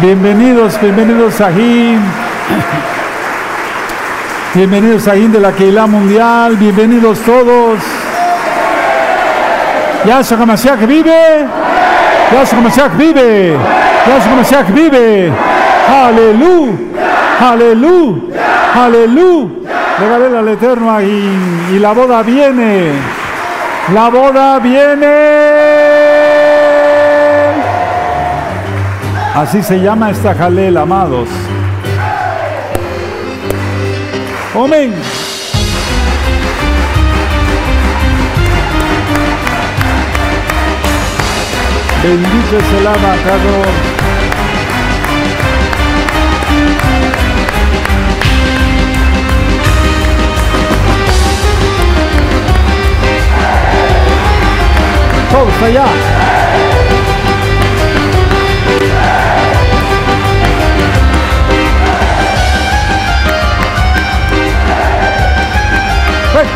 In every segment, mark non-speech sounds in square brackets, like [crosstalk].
Bienvenidos, bienvenidos Sahim. Bienvenidos Sahim de la Keilah Mundial. Bienvenidos todos. Yahshua HaMashiach vive. Yahshua HaMashiach vive. Yahshua HaMashiach vive. Aleluya. Aleluya. Aleluya. Regale al Eterno ahí. Y la boda viene. La boda viene. Así se llama esta jalel, amados. Amén. Bendito es el abacador. Todos allá.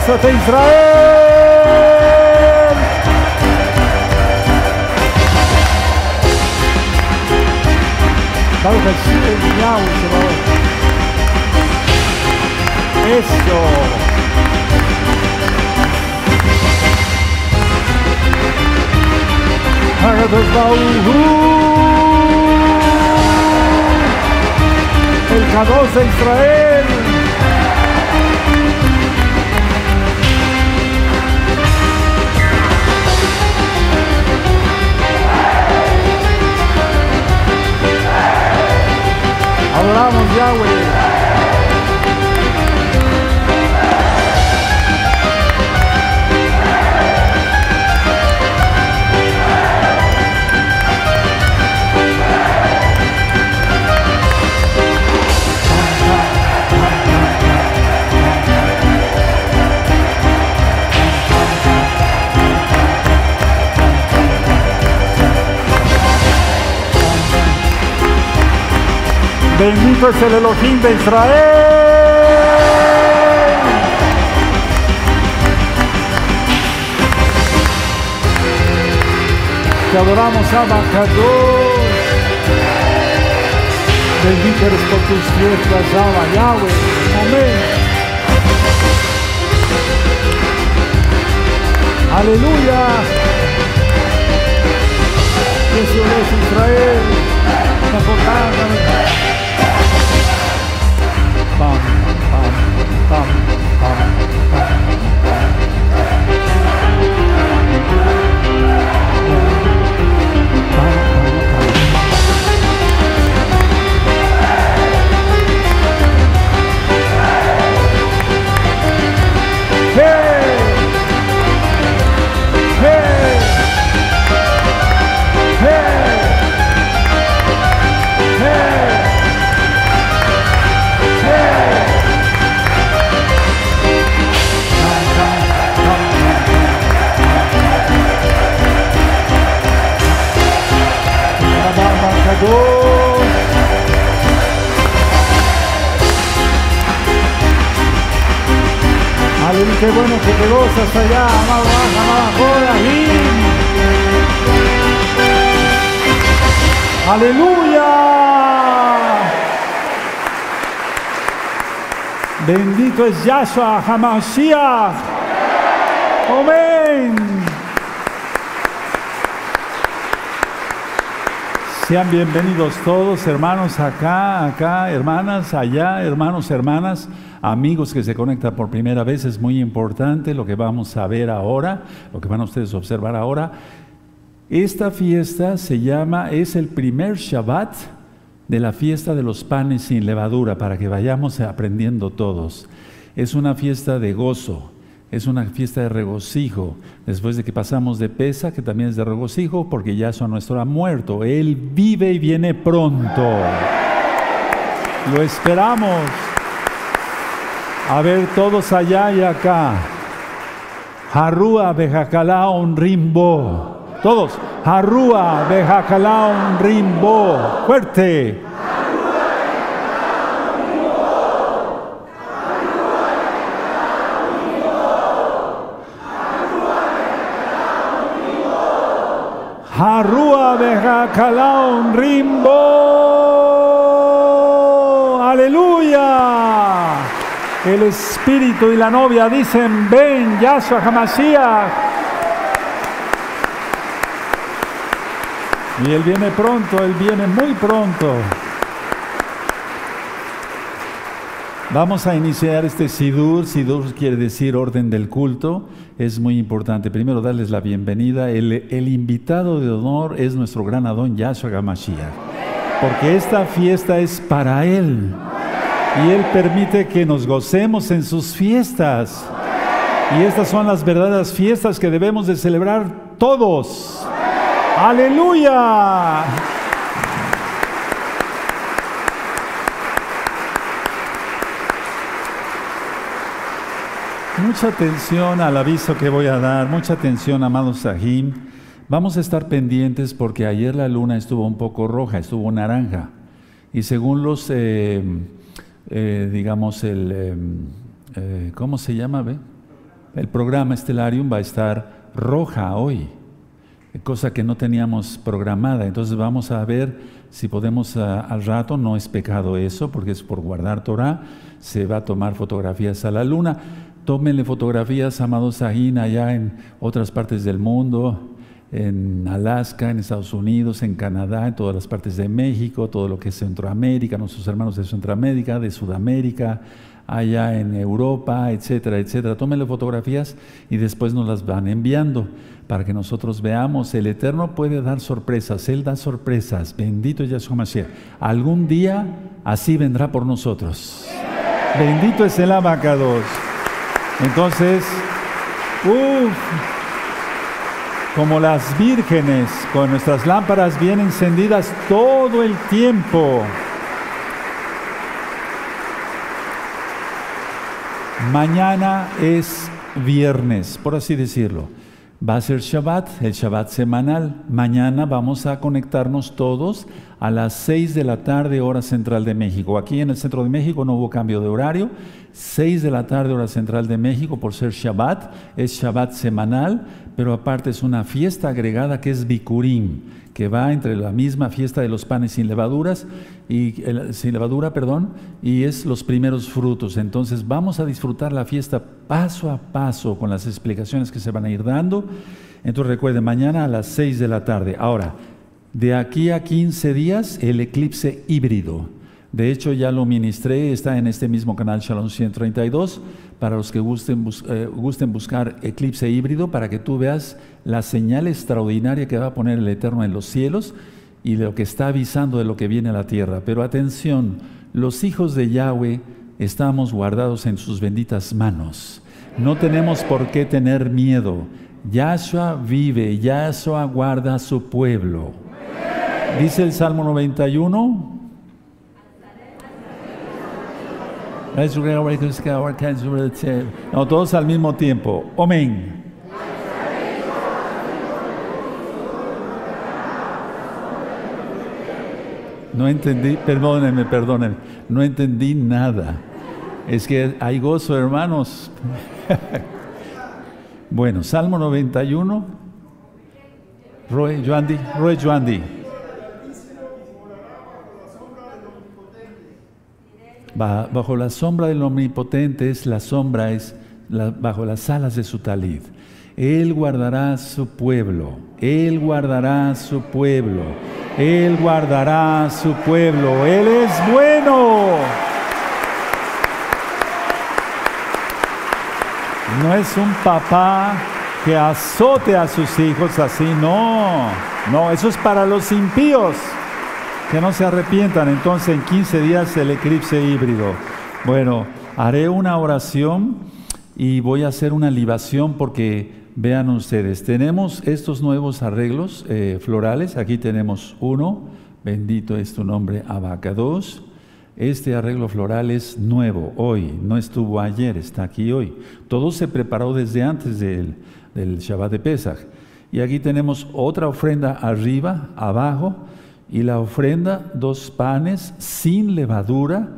Hamashiach. de Israel. Baruch Hashem, Yahweh Shabbat. Eso. Harados Bauhu. El Kadosh de Israel. Adoramos Yahweh. Bendito es el Elohim de Israel. Te adoramos, Abacados. Bendito eres por tus fiestas, Abba, Yahweh. Amén. Aleluya. Jesús es Israel. Qué bueno que te gozas allá, amado, amado, Aleluya. Bendito es Yahshua Hamashiach. Amén. Sean bienvenidos todos, hermanos acá, acá, hermanas allá, hermanos, hermanas, amigos que se conectan por primera vez. Es muy importante lo que vamos a ver ahora, lo que van a ustedes observar ahora. Esta fiesta se llama, es el primer Shabbat de la fiesta de los panes sin levadura, para que vayamos aprendiendo todos. Es una fiesta de gozo es una fiesta de regocijo, después de que pasamos de pesa, que también es de regocijo, porque Yahshua nuestro ha muerto. Él vive y viene pronto. Lo esperamos. A ver, todos allá y acá. Harúa Bejacalá un rimbo. Todos. Harúa Bejacalá un rimbo. Fuerte. Bejacalaun Rimbo. Aleluya. El espíritu y la novia dicen, ven, Yahshua Hamashiach. Y Él viene pronto, Él viene muy pronto. Vamos a iniciar este Sidur. Sidur quiere decir orden del culto. Es muy importante. Primero darles la bienvenida. El, invitado de honor es nuestro gran Adón Yahshua Gamashiach. Porque esta fiesta es para Él. Y Él permite que nos gocemos en sus fiestas. Y estas son las verdaderas fiestas que debemos de celebrar todos. Aleluya. Mucha atención al aviso que voy a dar, mucha atención, amados Sahim. Vamos a estar pendientes porque ayer la luna estuvo un poco roja, estuvo naranja. Y según los, eh, eh, digamos, el, eh, ¿cómo se llama? El programa Stellarium va a estar roja hoy, cosa que no teníamos programada. Entonces vamos a ver si podemos al rato, no es pecado eso, porque es por guardar Torah, se va a tomar fotografías a la luna Tómenle fotografías, amados Sahin, allá en otras partes del mundo, en Alaska, en Estados Unidos, en Canadá, en todas las partes de México, todo lo que es Centroamérica, nuestros hermanos de Centroamérica, de Sudamérica, allá en Europa, etcétera, etcétera. Tómenle fotografías y después nos las van enviando para que nosotros veamos. El Eterno puede dar sorpresas, Él da sorpresas. Bendito Yahshua Mashiach. Algún día así vendrá por nosotros. Bendito es el abacados. Entonces, como las vírgenes, con nuestras lámparas bien encendidas todo el tiempo. Mañana es viernes, por así decirlo. Va a ser Shabbat, el Shabbat semanal. Mañana vamos a conectarnos todos a las 6 de la tarde, hora central de México. Aquí en el centro de México no hubo cambio de horario. 6 de la tarde, hora central de México, por ser Shabbat. Es Shabbat semanal, pero aparte es una fiesta agregada que es Bikurim, que va entre la misma fiesta de los panes sin levaduras y sin levadura, perdón, y es los primeros frutos. Entonces vamos a disfrutar la fiesta paso a paso con las explicaciones que se van a ir dando. Entonces recuerden, mañana a las 6 de la tarde. Ahora, de aquí a 15 días, el eclipse híbrido. De hecho, ya lo ministré, está en este mismo canal Shalom 132, para los que gusten, eh, gusten buscar eclipse híbrido, para que tú veas la señal extraordinaria que va a poner el Eterno en los cielos y lo que está avisando de lo que viene a la tierra. Pero atención, los hijos de Yahweh estamos guardados en sus benditas manos. No tenemos por qué tener miedo. Yahshua vive, Yahshua guarda a su pueblo. Dice el Salmo 91. No, todos al mismo tiempo. Amén. No entendí, perdónenme, perdónenme, no entendí nada. Es que hay gozo, hermanos. [laughs] bueno, Salmo 91. Roy Joandi, Roy Joandi. Bajo la sombra del omnipotente es la sombra, es bajo las alas de su talid. Él guardará su pueblo, Él guardará su pueblo Él guardará su pueblo. Él es bueno. No es un papá que azote a sus hijos así, no. No, eso es para los impíos que no se arrepientan. Entonces en 15 días el eclipse híbrido. Bueno, haré una oración y voy a hacer una libación porque vean ustedes, tenemos estos nuevos arreglos eh, florales. Aquí tenemos uno, bendito es tu nombre, Abacados. Este arreglo floral es nuevo hoy, no estuvo ayer, está aquí hoy. Todo se preparó desde antes del, del Shabbat de Pesach. Y aquí tenemos otra ofrenda arriba, abajo, y la ofrenda, dos panes sin levadura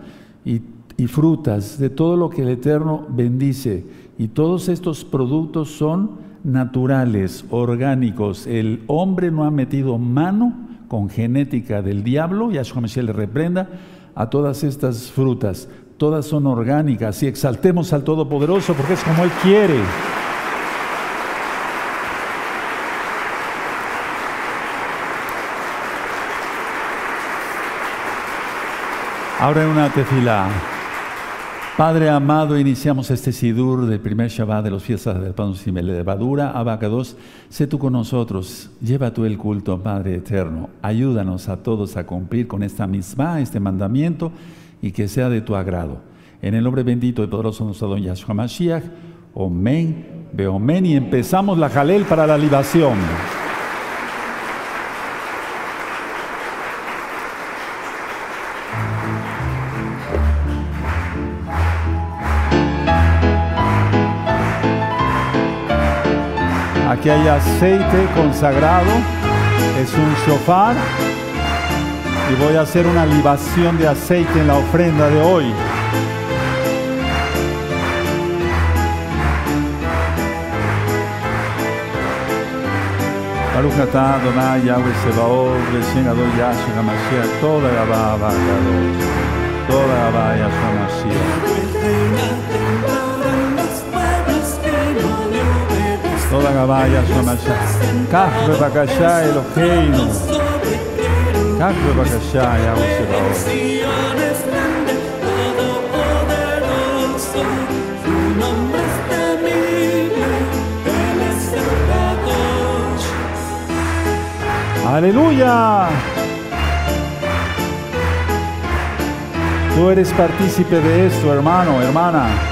y, frutas, de todo lo que el Eterno bendice. Y todos estos productos son naturales, orgánicos. El hombre no ha metido mano con genética del diablo, Yahshua Mashiach le reprenda, a todas estas frutas. Todas son orgánicas y exaltemos al Todopoderoso porque es como Él quiere. Ahora en una tefila. Padre amado, iniciamos este Sidur del primer Shabbat de los fiestas del pan sin levadura. Abacados, sé tú con nosotros, lleva tú el culto, Padre eterno. Ayúdanos a todos a cumplir con esta misma, este mandamiento, y que sea de tu agrado. En el nombre bendito y poderoso de nuestro don Yahshua Mashiach, Omen, Beomen, y empezamos la Jalel para la libación. Aquí hay aceite consagrado, es un shofar y voy a hacer una libación de aceite en la ofrenda de hoy. Baruch atah Adonai Yahweh Sebaot, recién Adon Yahshua HaMashiach, toda Gabá Abacados, toda Gabá Yahshua HaMashiach. Toda Gabaya Shamasha. Kach bebakasha Eloheinu. Kach bebakasha Yahweh Sebaot. Aleluya. Tú eres partícipe de esto, hermano, hermana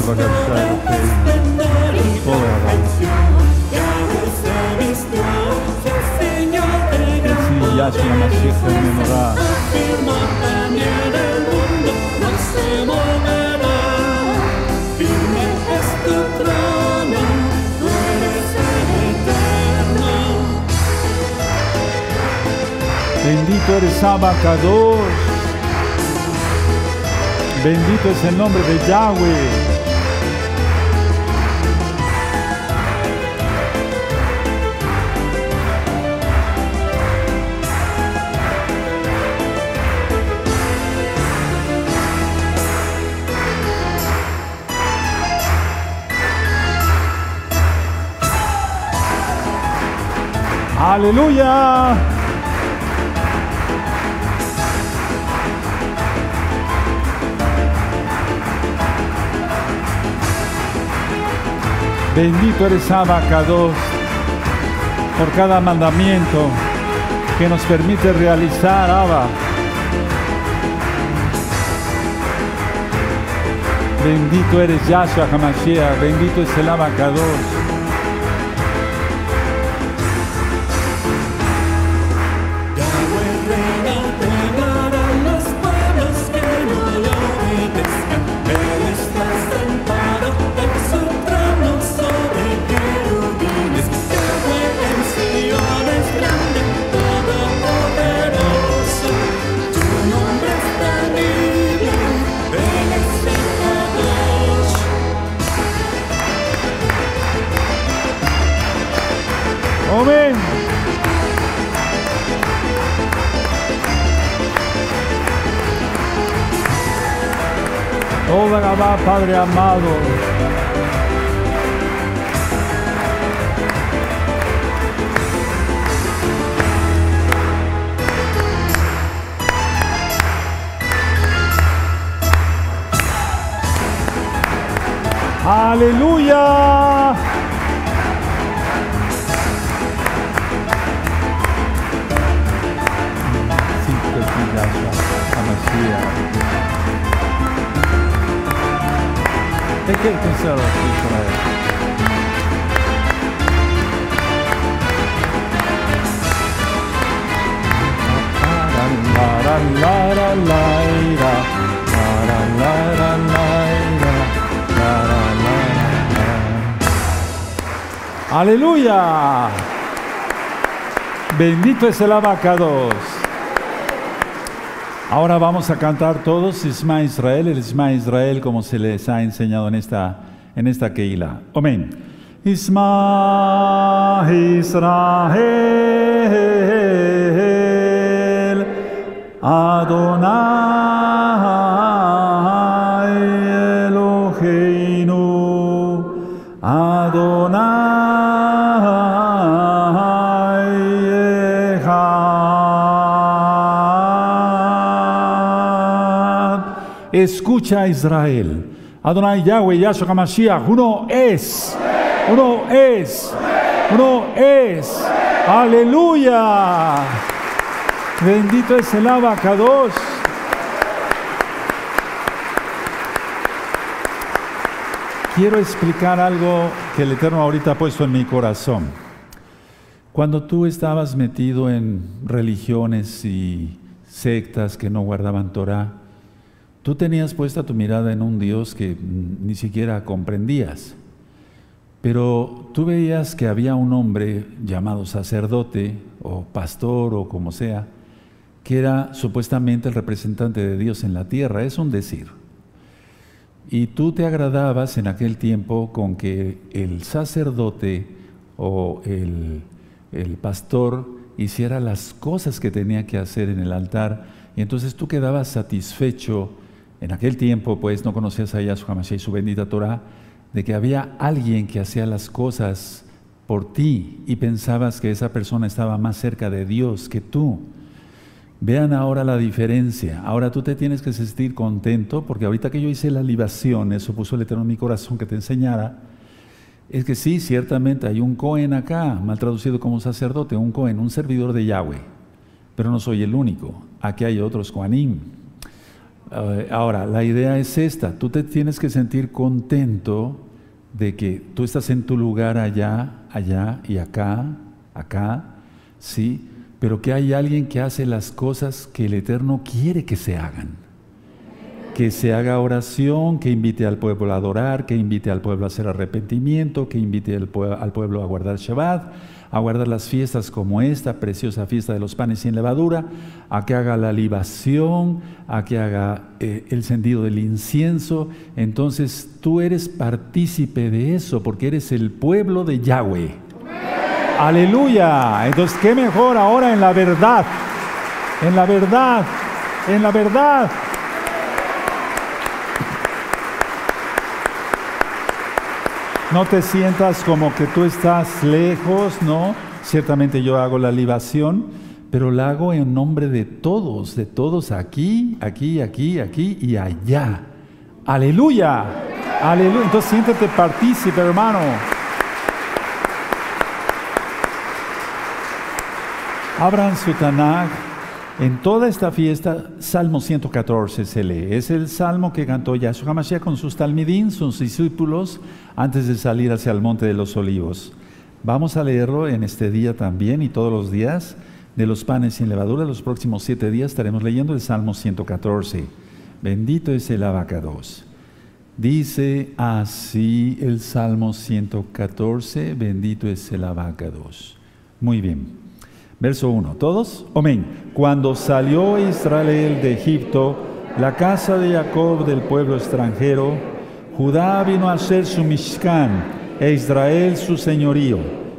chyba gadałem o tej szkole, Bendito eres Abba Bendito es el nombre de Yahweh. Aleluya. Bendito eres Abacados por cada mandamiento que nos permite realizar, Abba. Bendito eres Yahshua Hamashiach, bendito es el Abacados. Padre amado. Aleluya. Bendito es el abacados. Ahora vamos a cantar todos Isma Israel, el Isma Israel como se les ha enseñado en esta, en esta Keila. Amén. Isma Israel, Adonai Escucha Israel. Adonai Yahweh Yahshua HaMashiach, uno es, uno es, uno es. Aleluya. Bendito es el abacados. Quiero explicar algo que el Eterno ahorita ha puesto en mi corazón. Cuando tú estabas metido en religiones y sectas que no guardaban Torah, Tú tenías puesta tu mirada en un Dios que ni siquiera comprendías, pero tú veías que había un hombre llamado sacerdote o pastor o como sea, que era supuestamente el representante de Dios en la tierra, es un decir. Y tú te agradabas en aquel tiempo con que el sacerdote o el, el pastor hiciera las cosas que tenía que hacer en el altar, y entonces tú quedabas satisfecho en aquel tiempo, pues, no conocías a Yahshua Mashiach y su bendita Torah, de que había alguien que hacía las cosas por ti y pensabas que esa persona estaba más cerca de Dios que tú. Vean ahora la diferencia. Ahora tú te tienes que sentir contento porque ahorita que yo hice la libación, eso puso el Eterno en mi corazón que te enseñara, es que sí, ciertamente hay un Cohen acá, mal traducido como sacerdote, un Cohen, un servidor de Yahweh, pero no soy el único. Aquí hay otros Koanim, ahora, la idea es esta, tú te tienes que sentir contento de que tú estás en tu lugar allá, allá y acá, acá, ¿sí? Pero que hay alguien que hace las cosas que el Eterno quiere que se hagan. Que se haga oración, que invite al pueblo a adorar, que invite al pueblo a hacer arrepentimiento, que invite al, pueblo a guardar Shabbat, a guardar las fiestas como esta, preciosa fiesta de los panes sin levadura, a que haga la libación, a que haga eh, el sentido del incienso. Entonces tú eres partícipe de eso porque eres el pueblo de Yahweh. Aleluya. Entonces, ¿qué mejor ahora en la verdad? En la verdad, en la verdad. No te sientas como que tú estás lejos, ¿no? Ciertamente yo hago la libación, pero la hago en nombre de todos, de todos aquí, aquí, aquí, aquí y allá. Aleluya. Aleluya. Entonces siéntete partícipe, hermano. Abran su Tanakh en toda esta fiesta, Salmo 114 se lee. Es el salmo que cantó Yahshua HaMashiach con sus talmidín, sus discípulos, antes de salir hacia el Monte de los Olivos. Vamos a leerlo en este día también y todos los días de los panes sin levadura. Los próximos siete días estaremos leyendo el Salmo 114. Bendito es el abacados. Dice así el Salmo 114, bendito es el abacados. Muy bien. Verso 1, ¿todos? Amén. Cuando salió Israel de Egipto, la casa de Jacob del pueblo extranjero, Judá vino a ser su Mishkan e Israel su señorío.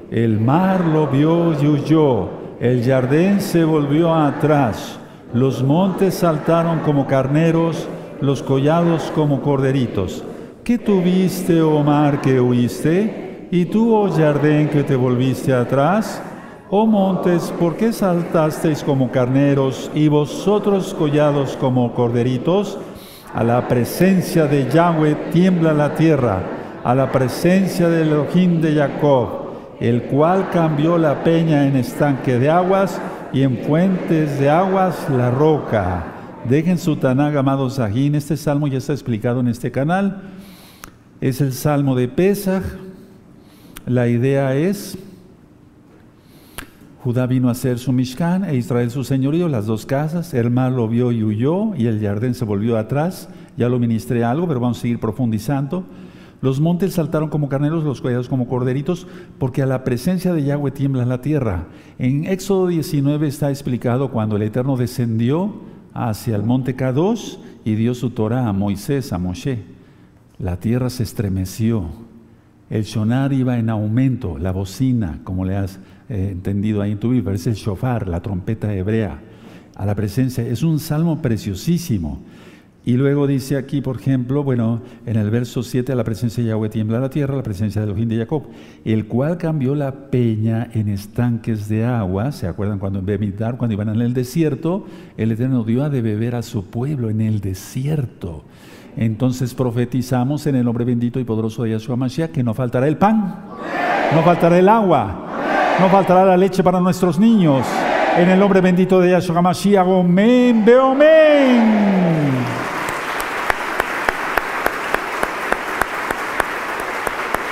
El mar lo vio y huyó, el jardín se volvió atrás, los montes saltaron como carneros, los collados como corderitos. ¿Qué tuviste, oh mar, que huiste? ¿Y tú, oh jardín, que te volviste atrás? Oh montes, ¿por qué saltasteis como carneros y vosotros collados como corderitos? A la presencia de Yahweh tiembla la tierra, a la presencia del Elohim de Jacob, el cual cambió la peña en estanque de aguas y en fuentes de aguas la roca. Dejen su Tanag, amados Sajín. Este salmo ya está explicado en este canal. Es el salmo de Pesach. La idea es, Judá vino a ser su Mishkan e Israel su señorío, las dos casas. El mar lo vio y huyó y el jardín se volvió atrás. Ya lo ministré algo, pero vamos a seguir profundizando. Los montes saltaron como carneros, los collados como corderitos, porque a la presencia de Yahweh tiembla la tierra. En Éxodo 19 está explicado cuando el Eterno descendió hacia el monte Kadosh y dio su Torah a Moisés, a Moshe. La tierra se estremeció. El shonar iba en aumento, la bocina, como le has eh, entendido ahí en tu Biblia, es el shofar, la trompeta hebrea. A la presencia, es un salmo preciosísimo. Y luego dice aquí, por ejemplo, bueno, en el verso 7, a la presencia de Yahweh tiembla la tierra, la presencia de Elohim de Jacob, el cual cambió la peña en estanques de agua. ¿Se acuerdan cuando en Bemidar, cuando iban en el desierto, el Eterno dio a de beber a su pueblo en el desierto? Entonces profetizamos en el nombre bendito y poderoso de Yahshua Mashiach que no faltará el pan, no faltará el agua, no faltará la leche para nuestros niños. En el nombre bendito de Yahshua Mashiach, amén, amén.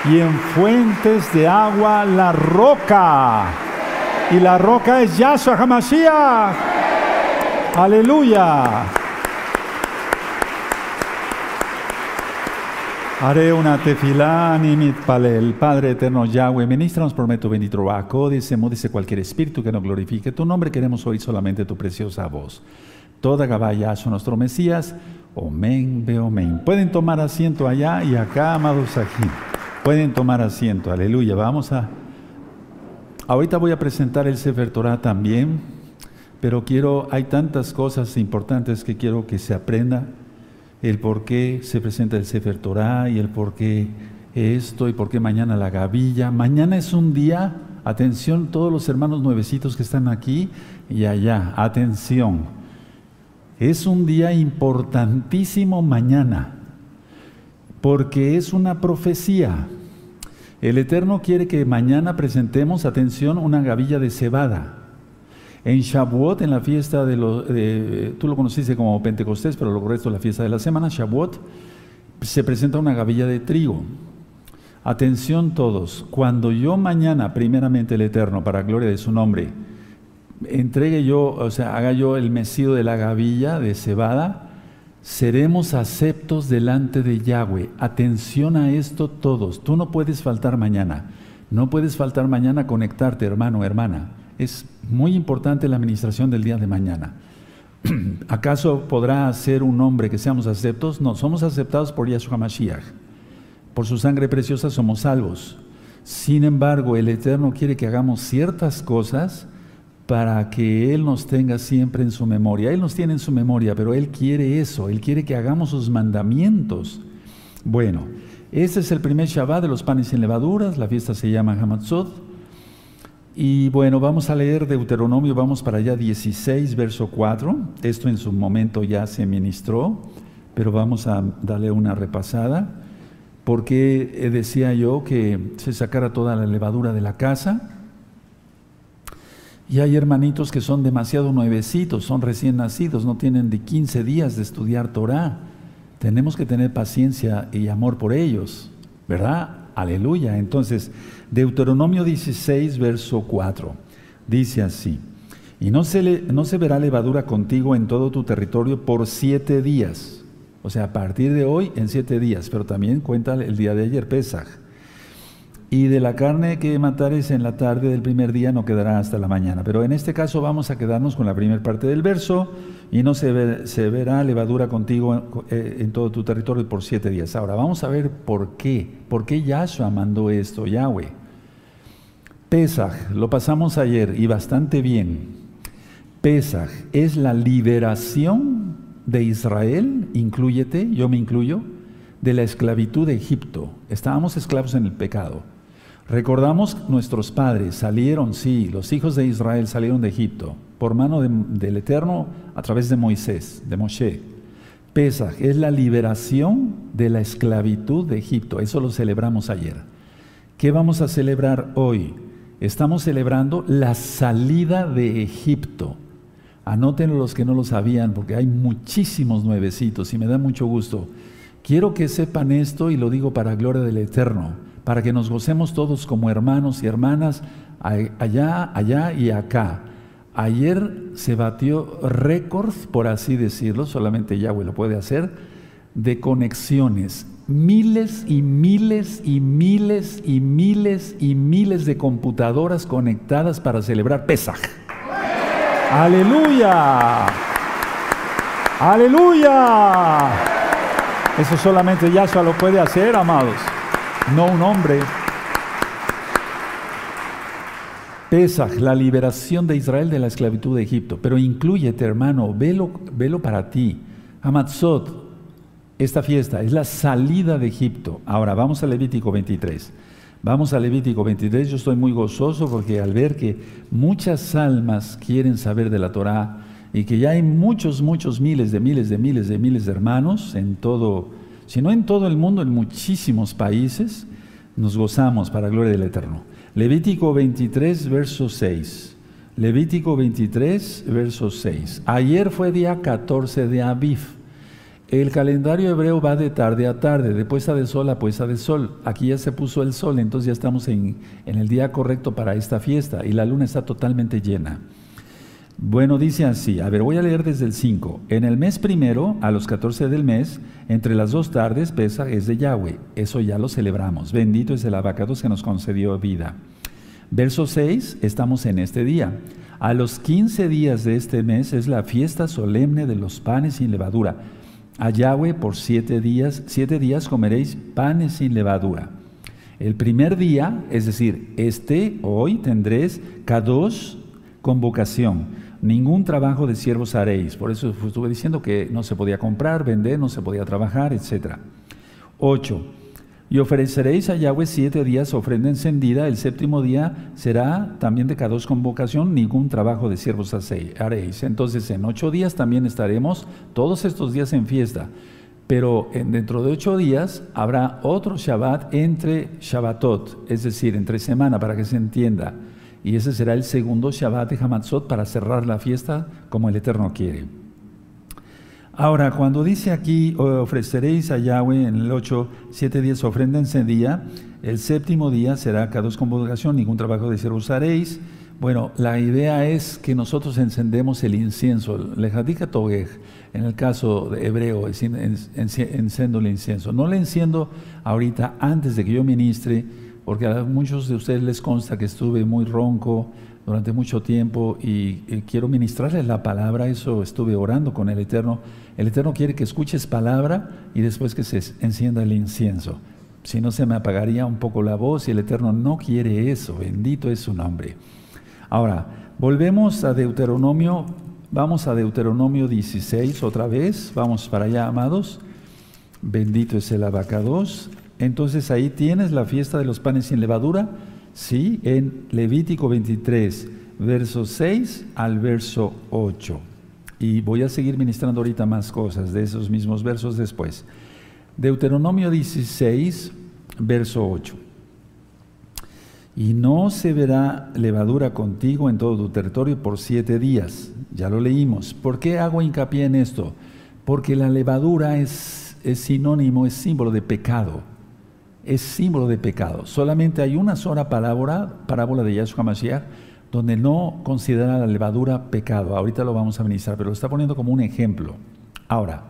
y en fuentes de agua la roca. Y la roca es Yahshua HaMashiach. Aleluya. Haré una tefilán y mitpalel. Padre eterno Yahweh, ministranos por medio bendito Baco, dice, dice cualquier espíritu que no glorifique tu nombre, queremos oír solamente tu preciosa voz. Toda Gabaya son nuestro Mesías. Omen, ve omen. Pueden tomar asiento allá y acá, amados aquí. Pueden tomar asiento, aleluya. Vamos a... Ahorita voy a presentar el Sefer Torah también, pero quiero, hay tantas cosas importantes que quiero que se aprenda, el por qué se presenta el Sefer Torah y el por qué esto y por qué mañana la gavilla. Mañana es un día, atención todos los hermanos nuevecitos que están aquí y allá, atención. Es un día importantísimo mañana porque es una profecía. El Eterno quiere que mañana presentemos, atención, una gavilla de cebada. En Shavuot, en la fiesta de los, tú lo conociste como Pentecostés, pero lo correcto es la fiesta de la semana, Shavuot, se presenta una gavilla de trigo. Atención todos, cuando yo mañana, primeramente el Eterno, para gloria de su nombre, entregue yo, o sea, haga yo el mesido de la gavilla de cebada, seremos aceptos delante de Yahweh. Atención a esto todos. Tú no puedes faltar mañana. No puedes faltar mañana conectarte, hermano, hermana. Es muy importante la administración del día de mañana. [clears throat] ¿Acaso podrá ser un hombre que seamos aceptos? No, somos aceptados por Yahshua Mashiach. Por su sangre preciosa somos salvos. Sin embargo, el Eterno quiere que hagamos ciertas cosas para que Él nos tenga siempre en su memoria. Él nos tiene en su memoria, pero Él quiere eso, Él quiere que hagamos sus mandamientos. Bueno, este es el primer Shabbat de los panes sin levaduras, la fiesta se llama Hamatzot. Y bueno, vamos a leer Deuteronomio, vamos para allá 16, verso 4. Esto en su momento ya se ministró, pero vamos a darle una repasada. Porque decía yo que se sacara toda la levadura de la casa y hay hermanitos que son demasiado nuevecitos, son recién nacidos, no tienen de 15 días de estudiar Torah. Tenemos que tener paciencia y amor por ellos, ¿verdad? Aleluya. Entonces, Deuteronomio 16, verso 4, dice así, y no se, no se verá levadura contigo en todo tu territorio por siete días. O sea, a partir de hoy en siete días, pero también cuenta el día de ayer, Pesaj. Y de la carne que matares en la tarde del primer día no quedará hasta la mañana. Pero en este caso vamos a quedarnos con la primera parte del verso y no se, verá levadura contigo eh, en todo tu territorio por siete días. Ahora vamos a ver por qué. ¿Por qué Yahshua mandó esto, Yahweh? Pesaj, lo pasamos ayer y bastante bien. Pesaj es la liberación de Israel, incluyete, yo me incluyo, de la esclavitud de Egipto. Estábamos esclavos en el pecado. Recordamos nuestros padres salieron, sí, los hijos de Israel salieron de Egipto por mano del Eterno a través de Moisés, de Moshe. Pesaj es la liberación de la esclavitud de Egipto. Eso lo celebramos ayer. ¿Qué vamos a celebrar hoy? Estamos celebrando la salida de Egipto. Anótenlo los que no lo sabían, porque hay muchísimos nuevecitos y me da mucho gusto. Quiero que sepan esto y lo digo para gloria del Eterno para que nos gocemos todos como hermanos y hermanas allá, allá y acá. Ayer se batió récord, por así decirlo, solamente Yahweh lo puede hacer, de conexiones. Miles y miles y miles y miles y miles de computadoras conectadas para celebrar Pesaj. Aleluya. Aleluya. Eso solamente Yahshua lo puede hacer, amados no un hombre. Pesaj, la liberación de Israel de la esclavitud de Egipto. Pero incluyete, hermano, velo, velo para ti. Hamatzot, esta fiesta es la salida de Egipto. Ahora vamos a Levítico 23. Vamos a Levítico 23. Yo estoy muy gozoso porque al ver que muchas almas quieren saber de la Torá y que ya hay muchos, muchos miles de miles de miles de miles de hermanos en todo sino en todo el mundo, en muchísimos países, nos gozamos para gloria del Eterno. Levítico 23, verso 6. Levítico 23, verso 6. Ayer fue día 14 de Aviv. El calendario hebreo va de tarde a tarde, de puesta de sol a puesta de sol. Aquí ya se puso el sol, entonces ya estamos en, en el día correcto para esta fiesta y la luna está totalmente llena. Bueno, dice así, a ver, voy a leer desde el 5. En el mes primero, a los 14 del mes, entre las dos tardes, pesa es de Yahweh. Eso ya lo celebramos. Bendito es el abacados que nos concedió vida. Verso 6, estamos en este día. A los 15 días de este mes es la fiesta solemne de los panes sin levadura. A Yahweh por siete días, siete días comeréis panes sin levadura. El primer día, es decir, este, hoy tendréis Kadosh, convocación ningún trabajo de siervos haréis. Por eso estuve diciendo que no se podía comprar, vender, no se podía trabajar, etc. 8. Y ofreceréis a Yahweh siete días ofrenda encendida, el séptimo día será también de cada dos convocación, ningún trabajo de siervos haréis. Entonces en ocho días también estaremos todos estos días en fiesta. Pero dentro de ocho días habrá otro Shabbat entre Shabbatot, es decir, entre semana, para que se entienda y ese será el segundo Shabbat de Hamatzot para cerrar la fiesta como el Eterno quiere. Ahora, cuando dice aquí, ofreceréis a Yahweh en el 8, siete días ofrenda encendida, el séptimo día será cada dos convocación, ningún trabajo de ser usaréis. Bueno, la idea es que nosotros encendemos el incienso, lejadika togej, en el caso de hebreo, enciendo el incienso. No le enciendo ahorita antes de que yo ministre, porque a muchos de ustedes les consta que estuve muy ronco durante mucho tiempo y, quiero ministrarles la palabra, eso estuve orando con el Eterno. El Eterno quiere que escuches palabra y después que se encienda el incienso. Si no se me apagaría un poco la voz y el Eterno no quiere eso, bendito es su nombre. Ahora, volvemos a Deuteronomio, vamos a Deuteronomio 16 otra vez, vamos para allá, amados. Bendito es el abacados. Entonces ahí tienes la fiesta de los panes sin levadura, sí, en Levítico 23, verso 6 al verso 8. Y voy a seguir ministrando ahorita más cosas de esos mismos versos después. Deuteronomio 16, verso 8. Y no se verá levadura contigo en todo tu territorio por siete días. Ya lo leímos. ¿Por qué hago hincapié en esto? Porque la levadura es, es sinónimo, es símbolo de pecado es símbolo de pecado. Solamente hay una sola parábola, parábola de Yahshua Mashiach donde no considera la levadura pecado. Ahorita lo vamos a ministrar, pero lo está poniendo como un ejemplo. Ahora,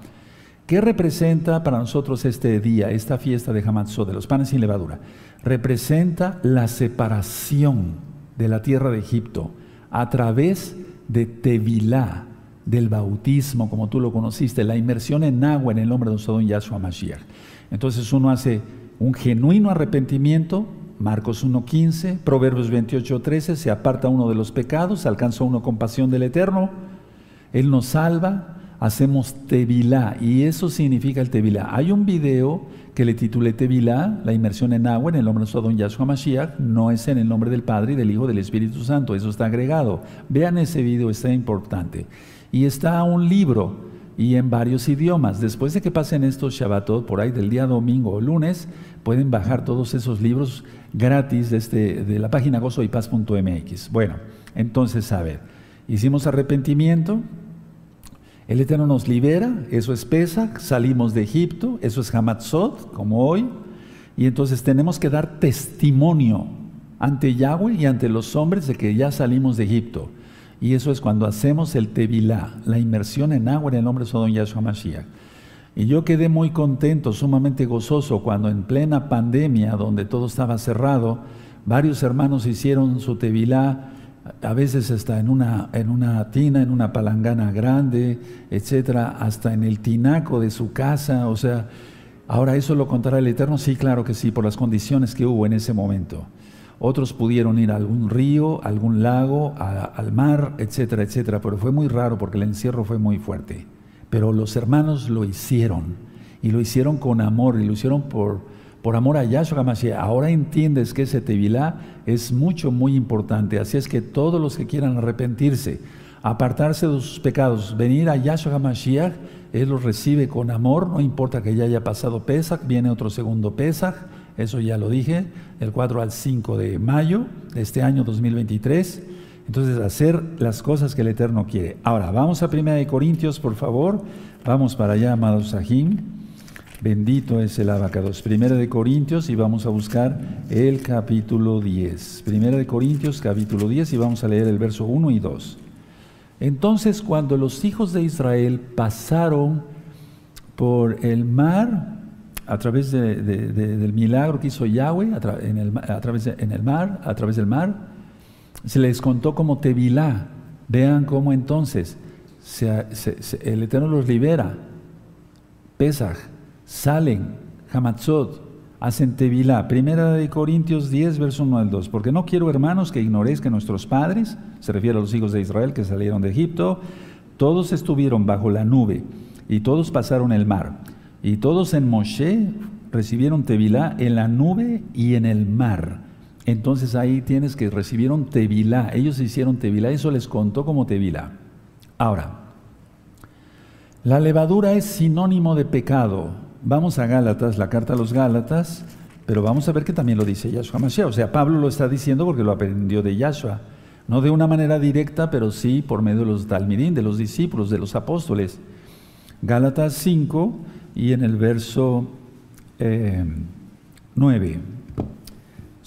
¿Qué representa para nosotros este día, esta fiesta de Hamatzot, de los panes sin levadura? Representa la separación de la tierra de Egipto a través de Tevilá, del bautismo, como tú lo conociste, la inmersión en agua en el nombre de nuestro don Yahshua Mashiach. Entonces uno hace un genuino arrepentimiento, Marcos 1.15, Proverbios 28.13, se aparta uno de los pecados, alcanza uno compasión del Eterno, Él nos salva, hacemos Tevilá, y eso significa el Tevilá. Hay un video que le titulé Tevilá, la inmersión en agua en el nombre de nuestro don Yahshua Mashiach, no es en el nombre del Padre y del Hijo del Espíritu Santo, eso está agregado. Vean ese video, está importante y está un libro y en varios idiomas. Después de que pasen estos Shabbatot, por ahí del día domingo o lunes, pueden bajar todos esos libros gratis de, este, de la página gozoypaz.mx. Bueno, entonces, a ver, hicimos arrepentimiento, el Eterno nos libera, eso es Pesach, salimos de Egipto, eso es Hamatzot, como hoy, y entonces tenemos que dar testimonio ante Yahweh y ante los hombres de que ya salimos de Egipto. Y eso es cuando hacemos el Tevilá, la inmersión en agua en el nombre de Sodom Yahshua Mashiach. Y yo quedé muy contento, sumamente gozoso, cuando en plena pandemia, donde todo estaba cerrado, varios hermanos hicieron su Tevilá, a veces hasta en una, en una tina, en una palangana grande, etcétera, hasta en el tinaco de su casa. O sea, ahora eso lo contará el Eterno. Sí, claro que sí, por las condiciones que hubo en ese momento otros pudieron ir a algún río, a algún lago, al mar, etcétera, etcétera, pero fue muy raro porque el encierro fue muy fuerte. Pero los hermanos lo hicieron y lo hicieron con amor y lo hicieron por, por amor a Yahshua HaMashiach. Ahora entiendes que ese Tevilá es mucho, muy importante. Así es que todos los que quieran arrepentirse, apartarse de sus pecados, venir a Yahshua HaMashiach, Él los recibe con amor, no importa que ya haya pasado Pesach, viene otro segundo Pesach eso ya lo dije, del 4 al 5 de mayo de este año 2023. Entonces, hacer las cosas que el Eterno quiere. Ahora, vamos a 1 de Corintios, por favor. Vamos para allá, amados Sahim. Bendito es el abacados. Primera de Corintios y vamos a buscar el capítulo 10. Primera de Corintios, capítulo 10 y vamos a leer el verso 1 y 2. Entonces, cuando los hijos de Israel pasaron por el mar, a través del milagro que hizo Yahweh a través en el mar, a través del mar, se les contó como Tevilá. Vean cómo entonces el Eterno los libera. Pesach, salen, Hamatzot, hacen Tevilá. Primera de Corintios 10, verso 1 al 2. Porque no quiero, hermanos, que ignoréis que nuestros padres, se refiere a los hijos de Israel que salieron de Egipto, todos estuvieron bajo la nube y todos pasaron el mar y todos en Moshe recibieron Tevilá en la nube y en el mar. Entonces ahí tienes que recibieron Tevilá. Ellos hicieron Tevilá, eso les contó como Tevilá. Ahora, la levadura es sinónimo de pecado. Vamos a Gálatas, la carta a los Gálatas, pero vamos a ver que también lo dice Yahshua Mashiach. O sea, Pablo lo está diciendo porque lo aprendió de Yahshua. No de una manera directa, pero sí por medio de los talmidín, de los discípulos, de los apóstoles. Gálatas 5, y en el verso 9.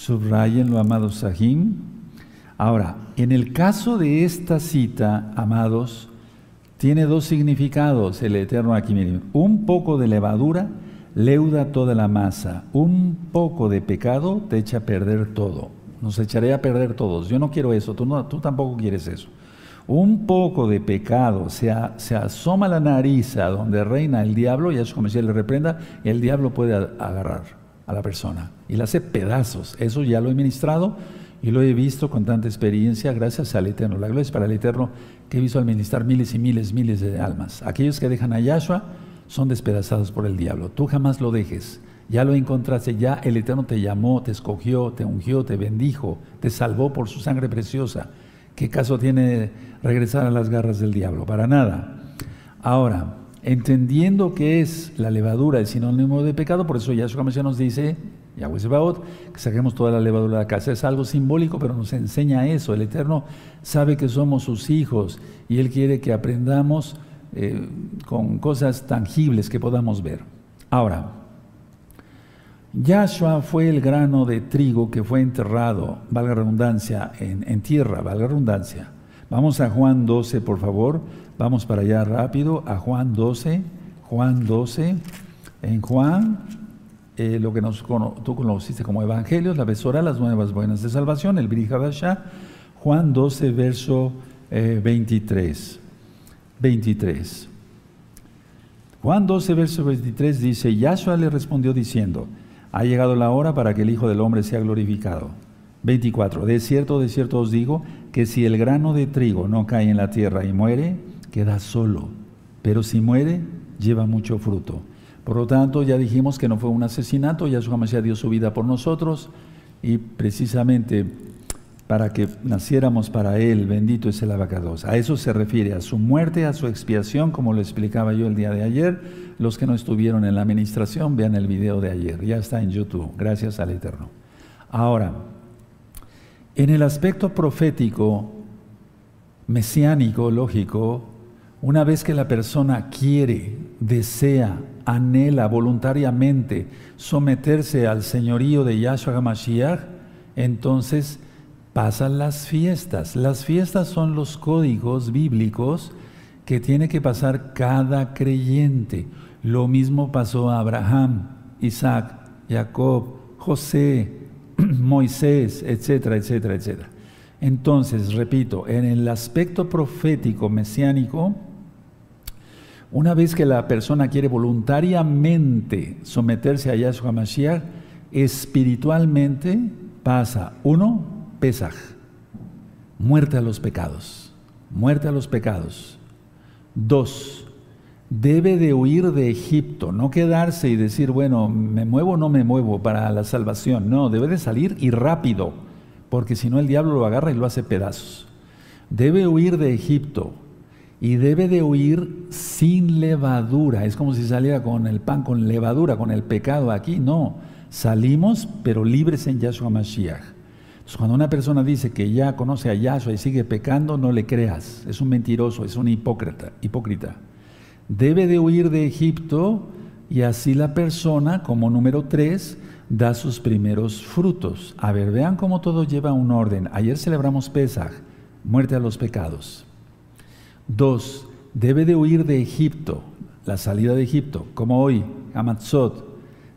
Subrayenlo, amados Sahim. Ahora, en el caso de esta cita, amados, tiene dos significados el Eterno aquí. Un poco de levadura leuda toda la masa. Un poco de pecado te echa a perder todo. Nos echaré a perder todos. Yo no quiero eso, tú, no, tú tampoco quieres eso un poco de pecado se, se asoma la nariz a donde reina el diablo, y eso como si le reprenda, el diablo puede agarrar a la persona y la hace pedazos. Eso ya lo he ministrado y lo he visto con tanta experiencia gracias al Eterno. La gloria es para el Eterno que he visto administrar miles y miles, miles de almas. Aquellos que dejan a Yahshua son despedazados por el diablo. Tú jamás lo dejes. Ya lo encontraste, ya el Eterno te llamó, te escogió, te ungió, te bendijo, te salvó por su sangre preciosa. ¿Qué caso tiene regresar a las garras del diablo? Para nada. Ahora, entendiendo que es la levadura el sinónimo de pecado, por eso Yahshua nos dice, Yahweh Sebaot, que saquemos toda la levadura de la casa. Es algo simbólico, pero nos enseña eso. El Eterno sabe que somos sus hijos y Él quiere que aprendamos eh, con cosas tangibles que podamos ver. Ahora, Yahshua fue el grano de trigo que fue enterrado, valga redundancia, en, en, tierra, valga redundancia. Vamos a Juan 12, por favor. Vamos para allá rápido, a Juan 12. Juan 12. En Juan, eh, lo que nos, tú conociste como Evangelios, la besora, las nuevas buenas de salvación, el Brihadashah, Juan 12, verso 23. Eh, 23. Juan 12, verso 23 dice, Yahshua le respondió diciendo, ha llegado la hora para que el Hijo del Hombre sea glorificado. 24. De cierto, de cierto os digo que si el grano de trigo no cae en la tierra y muere, queda solo. Pero si muere, lleva mucho fruto. Por lo tanto, ya dijimos que no fue un asesinato, Yahshua Mashiach dio su vida por nosotros y precisamente para que naciéramos para Él, bendito es el abacados. A eso se refiere, a su muerte, a su expiación, como lo explicaba yo el día de ayer. Los que no estuvieron en la administración, vean el video de ayer, ya está en YouTube, gracias al Eterno. Ahora, en el aspecto profético, mesiánico, lógico, una vez que la persona quiere, desea, anhela voluntariamente someterse al señorío de Yahshua HaMashiach, entonces pasan las fiestas. Las fiestas son los códigos bíblicos que tiene que pasar cada creyente. Lo mismo pasó a Abraham, Isaac, Jacob, José, [clears throat] Moisés, etcétera, etcétera, etcétera. Entonces, repito, en el aspecto profético mesiánico, una vez que la persona quiere voluntariamente someterse a Yahshua Mashiach, espiritualmente pasa, uno, Pesaj, muerte a los pecados, muerte a los pecados. Dos, debe de huir de Egipto, no quedarse y decir, bueno, me muevo o no me muevo para la salvación. No, debe de salir y rápido, porque si no el diablo lo agarra y lo hace pedazos. Debe huir de Egipto y debe de huir sin levadura. Es como si saliera con el pan con levadura, con el pecado aquí. No, salimos pero libres en Yahshua Mashiach. Entonces, cuando una persona dice que ya conoce a Yahshua y sigue pecando, no le creas. Es un mentiroso, es un hipócrita. hipócrita debe de huir de Egipto y así la persona, como número tres, da sus primeros frutos. A ver, vean cómo todo lleva un orden. Ayer celebramos Pesach, muerte a los pecados. Dos, debe de huir de Egipto, la salida de Egipto, como hoy, Amatzot,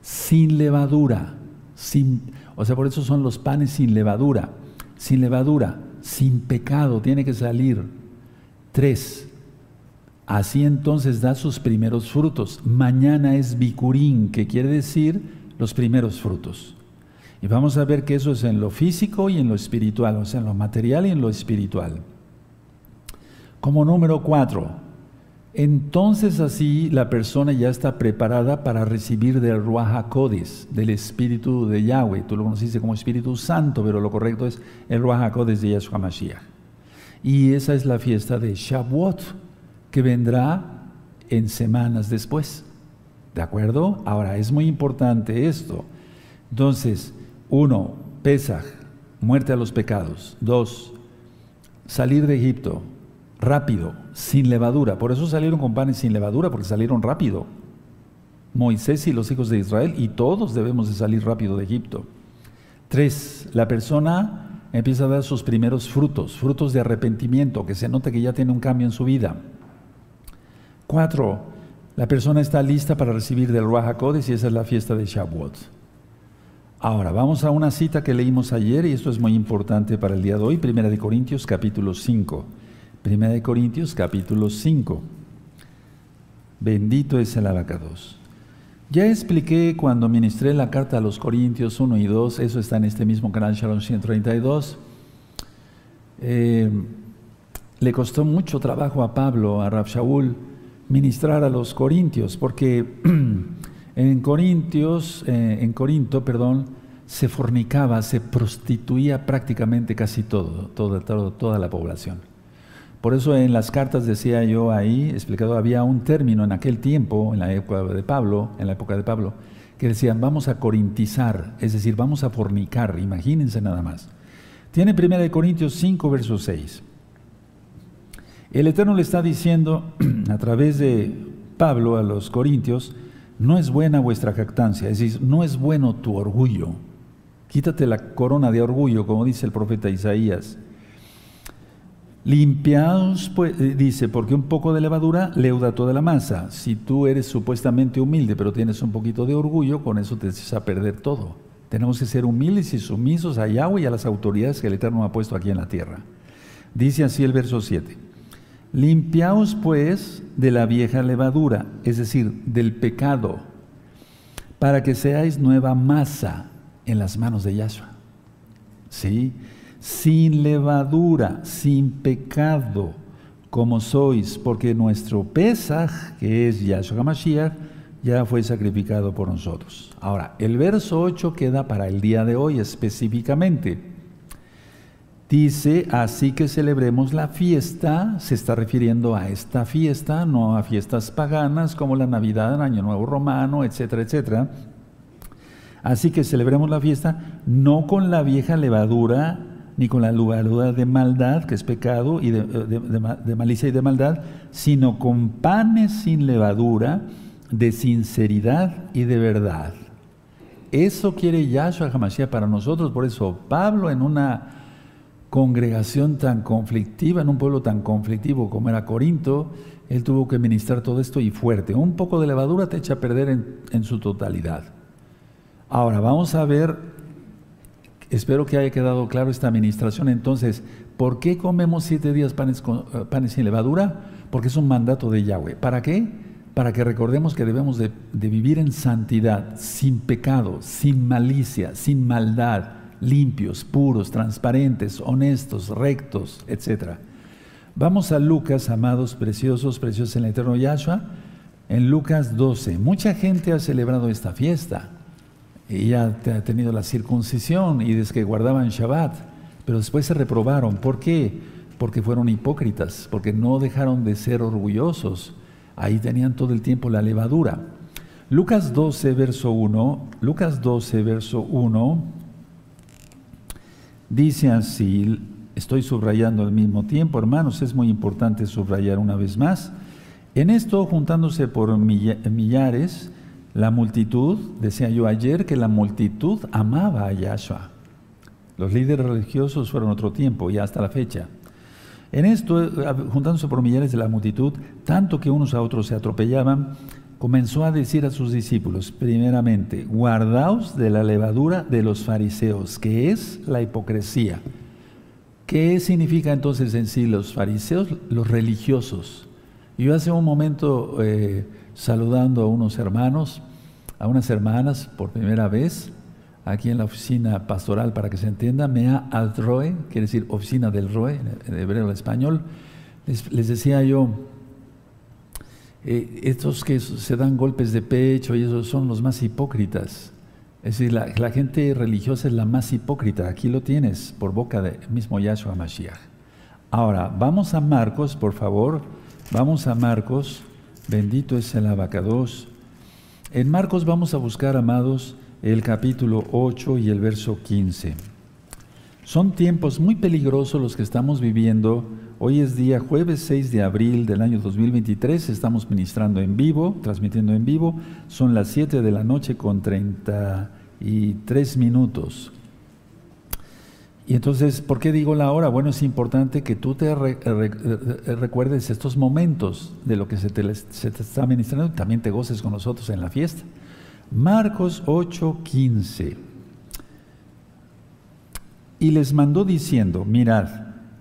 sin levadura, sin, o sea, por eso son los panes sin levadura, sin levadura, sin pecado, tiene que salir. Tres, Así entonces da sus primeros frutos. Mañana es bicurín, que quiere decir los primeros frutos. Y vamos a ver que eso es en lo físico y en lo espiritual, o sea, en lo material y en lo espiritual. Como número cuatro, entonces así la persona ya está preparada para recibir del Ruach del Espíritu de Yahweh. Tú lo conociste como Espíritu Santo, pero lo correcto es el Ruach de Yahshua Mashiach. Y esa es la fiesta de Shavuot que vendrá en semanas después. ¿De acuerdo? Ahora, es muy importante esto. Entonces, uno, Pesaj, muerte a los pecados. Dos, salir de Egipto, rápido, sin levadura. Por eso salieron con panes sin levadura, porque salieron rápido. Moisés y los hijos de Israel, y todos debemos de salir rápido de Egipto. Tres, la persona empieza a dar sus primeros frutos, frutos de arrepentimiento, que se nota que ya tiene un cambio en su vida. Cuatro, la persona está lista para recibir del Ruach y esa es la fiesta de Shavuot. Ahora, vamos a una cita que leímos ayer y esto es muy importante para el día de hoy, Primera de Corintios capítulo 5. Primera de Corintios capítulo 5. Bendito es el abacados. Ya expliqué cuando ministré la carta a los Corintios 1 y 2, eso está en este mismo canal Shalom 132. Eh, le costó mucho trabajo a Pablo, a Rab Shaul, ministrar a los corintios, porque [clears throat] en Corintios, eh, en Corinto, perdón, se fornicaba, se prostituía prácticamente casi todo, toda, toda la población. Por eso en las cartas decía yo ahí, explicado, había un término en aquel tiempo, en la época de Pablo, en la época de Pablo, que decían, vamos a corintizar, es decir, vamos a fornicar, imagínense nada más. Tiene 1 Corintios 5, verso 6. El Eterno le está diciendo [clears throat] a través de Pablo a los Corintios, no es buena vuestra jactancia, es decir, no es bueno tu orgullo. Quítate la corona de orgullo, como dice el profeta Isaías. Limpiaos, pues, eh, dice, porque un poco de levadura leuda toda la masa. Si tú eres supuestamente humilde, pero tienes un poquito de orgullo, con eso te echas a perder todo. Tenemos que ser humildes y sumisos a Yahweh y a las autoridades que el Eterno ha puesto aquí en la tierra. Dice así el verso 7. Limpiaos pues de la vieja levadura, es decir, del pecado, para que seáis nueva masa en las manos de Yahshua. ¿Sí? Sin levadura, sin pecado, como sois, porque nuestro Pesaj, que es Yahshua Mashiach, ya fue sacrificado por nosotros. Ahora, el verso 8 queda para el día de hoy específicamente. Dice, así que celebremos la fiesta, se está refiriendo a esta fiesta, no a fiestas paganas como la Navidad, el Año Nuevo Romano, etcétera, etcétera. Así que celebremos la fiesta no con la vieja levadura ni con la levadura de maldad, que es pecado, y de, malicia y de maldad, sino con panes sin levadura, de sinceridad y de verdad. Eso quiere Yahshua HaMashiach para nosotros, por eso Pablo en una congregación tan conflictiva, en un pueblo tan conflictivo como era Corinto, él tuvo que ministrar todo esto y fuerte. Un poco de levadura te echa a perder en, en su totalidad. Ahora vamos a ver Espero que haya quedado claro esta administración. Entonces, ¿por qué comemos siete días panes, eh, panes sin levadura? Porque es un mandato de Yahweh. ¿Para qué? Para que recordemos que debemos de, vivir en santidad, sin pecado, sin malicia, sin maldad, limpios, puros, transparentes, honestos, rectos, etc. Vamos a Lucas, amados, preciosos, preciosos en el eterno Yahshua. En Lucas 12, mucha gente ha celebrado esta fiesta ya ha tenido la circuncisión y desde que guardaban Shabbat, pero después se reprobaron. ¿Por qué? Porque fueron hipócritas, porque no dejaron de ser orgullosos. Ahí tenían todo el tiempo la levadura. Lucas 12, verso 1, Lucas 12, verso 1, dice así, estoy subrayando al mismo tiempo, hermanos, es muy importante subrayar una vez más. En esto, juntándose por millares, la multitud, decía yo ayer, que la multitud amaba a Yahshua. Los líderes religiosos fueron otro tiempo y hasta la fecha. En esto, eh, juntándose por millares de la multitud, tanto que unos a otros se atropellaban, comenzó a decir a sus discípulos, primeramente, guardaos de la levadura de los fariseos, que es la hipocresía. ¿Qué significa entonces en sí los fariseos? Los religiosos. Yo hace un momento... Eh, saludando a unos hermanos, a unas hermanas por primera vez, aquí en la oficina pastoral, para que se entienda, Mea al Roe, quiere decir oficina del Roe, en hebreo al español. Les, decía yo, eh, estos que se dan golpes de pecho y esos son los más hipócritas. Es decir, la, la, gente religiosa es la más hipócrita. Aquí lo tienes por boca del mismo Yahshua Mashiach. Ahora, vamos a Marcos, por favor. Vamos a Marcos Bendito es el abacados. En Marcos vamos a buscar, amados, el capítulo 8 y el verso 15. Son tiempos muy peligrosos los que estamos viviendo. Hoy es día jueves 6 de abril del año 2023. Estamos ministrando en vivo, transmitiendo en vivo. Son las 7 de la noche con 33 minutos. Y entonces, ¿por qué digo la hora? Bueno, es importante que tú te recuerdes estos momentos de lo que se te, se te está ministrando y también te goces con nosotros en la fiesta. Marcos 8:15. Y les mandó diciendo, mirad,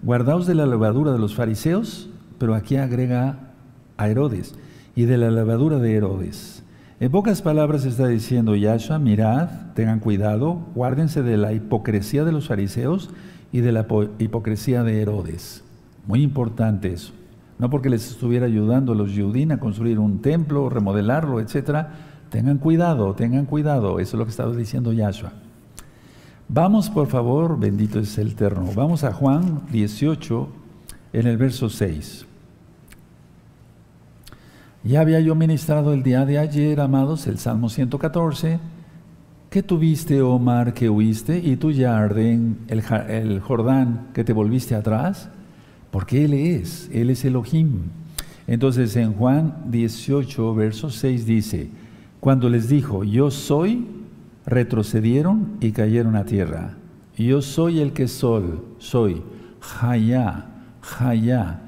guardaos de la levadura de los fariseos, pero aquí agrega a Herodes, y de la levadura de Herodes. En pocas palabras está diciendo Yahshua, mirad, tengan cuidado, guárdense de la hipocresía de los fariseos y de la hipocresía de Herodes. Muy importante eso. No porque les estuviera ayudando a los Yudín a construir un templo, remodelarlo, etc. Tengan cuidado, tengan cuidado. Eso es lo que estaba diciendo Yahshua. Vamos, por favor, bendito es el Eterno. Vamos a Juan 18, en el verso 6. Ya había yo ministrado el día de ayer, amados, el Salmo 114. ¿Qué tuviste, Omar, que huiste? Y tú, Yarden, el, el Jordán, que te volviste atrás. Porque Él es, Él es Elohim. Entonces en Juan 18, verso 6 dice, cuando les dijo, yo soy, retrocedieron y cayeron a tierra. Yo soy el que soy, soy, Hayá, Jaya.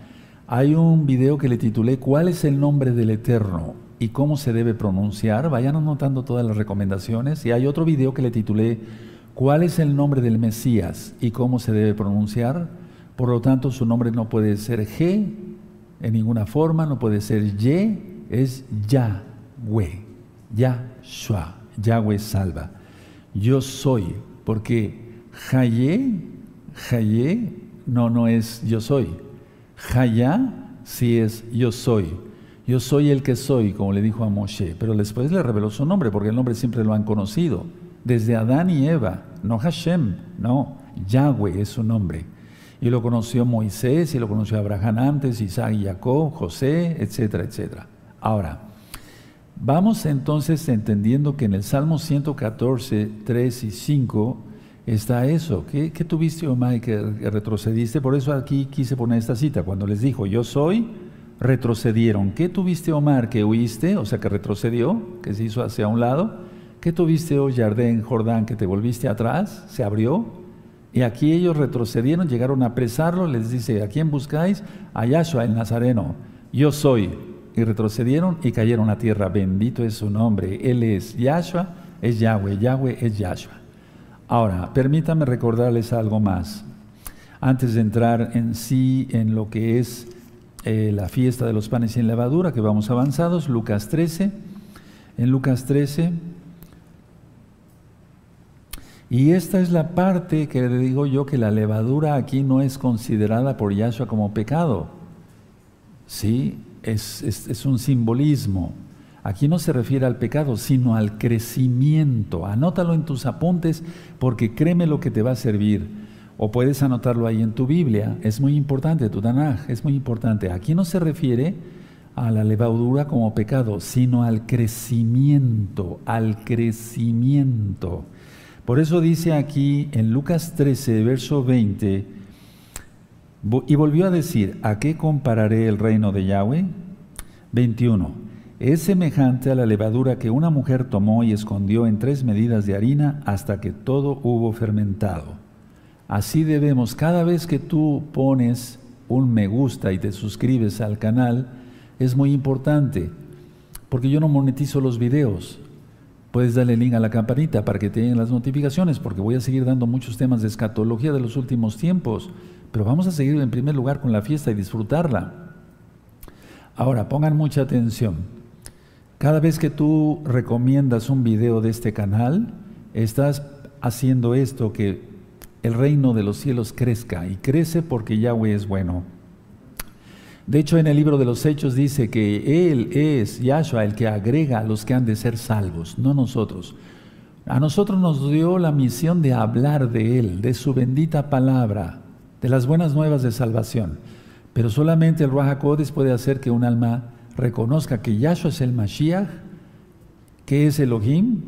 Hay un video que le titulé ¿Cuál es el nombre del Eterno y cómo se debe pronunciar? Vayan anotando todas las recomendaciones. Y hay otro video que le titulé ¿Cuál es el nombre del Mesías y cómo se debe pronunciar? Por lo tanto, su nombre no puede ser G en ninguna forma, no puede ser Y, es Yahweh, Yahshua, Yahweh salva. Yo soy, porque Jaye, Jaye, no, no es yo soy. Jaya sí es yo soy. Yo soy el que soy, como le dijo a Moshe, pero después le reveló su nombre, porque el nombre siempre lo han conocido. Desde Adán y Eva, no Hashem, no, Yahweh es su nombre. Y lo conoció Moisés, y lo conoció Abraham antes, Isaac y Jacob, José, etcétera, etcétera. Ahora, vamos entonces entendiendo que en el Salmo 114, 3 y 5 está eso. ¿Qué, tuviste, Omar, que retrocediste? Por eso aquí quise poner esta cita. Cuando les dijo, yo soy, retrocedieron. ¿Qué tuviste, Omar, que huiste? O sea, que retrocedió, que se hizo hacia un lado. ¿Qué tuviste, oh Jardén, Jordán, que te volviste atrás? ¿Se abrió? Y aquí ellos retrocedieron, llegaron a apresarlo. Les dice, ¿a quién buscáis? A Yahshua, el Nazareno. Yo soy. Y retrocedieron y cayeron a tierra. Bendito es su nombre. Él es Yahshua, es Yahweh. Yahweh es Yahshua. Ahora, permítame recordarles algo más. Antes de entrar en sí en lo que es eh, la fiesta de los panes sin levadura, que vamos avanzados, Lucas 13. En Lucas 13. Y esta es la parte que le digo yo que la levadura aquí no es considerada por Yahshua como pecado. Sí, es, es un simbolismo. Aquí no se refiere al pecado, sino al crecimiento. Anótalo en tus apuntes porque créeme lo que te va a servir. O puedes anotarlo ahí en tu Biblia. Es muy importante, tu Tanaj, es muy importante. Aquí no se refiere a la levadura como pecado, sino al crecimiento, al crecimiento. Por eso dice aquí en Lucas 13, verso 20, y volvió a decir, ¿a qué compararé el reino de Yahweh? 21 es semejante a la levadura que una mujer tomó y escondió en tres medidas de harina hasta que todo hubo fermentado. Así debemos, cada vez que tú pones un me gusta y te suscribes al canal, es muy importante, porque yo no monetizo los videos. Puedes darle link a la campanita para que te lleguen las notificaciones, porque voy a seguir dando muchos temas de escatología de los últimos tiempos, pero vamos a seguir en primer lugar con la fiesta y disfrutarla. Ahora, pongan mucha atención. Cada vez que tú recomiendas un video de este canal, estás haciendo esto, que el reino de los cielos crezca y crece porque Yahweh es bueno. De hecho, en el libro de los Hechos dice que Él es Yahshua el que agrega a los que han de ser salvos, no nosotros. A nosotros nos dio la misión de hablar de Él, de su bendita palabra, de las buenas nuevas de salvación. Pero solamente el Ruach puede hacer que un alma reconozca que Yahshua es el Mashiach, que es Elohim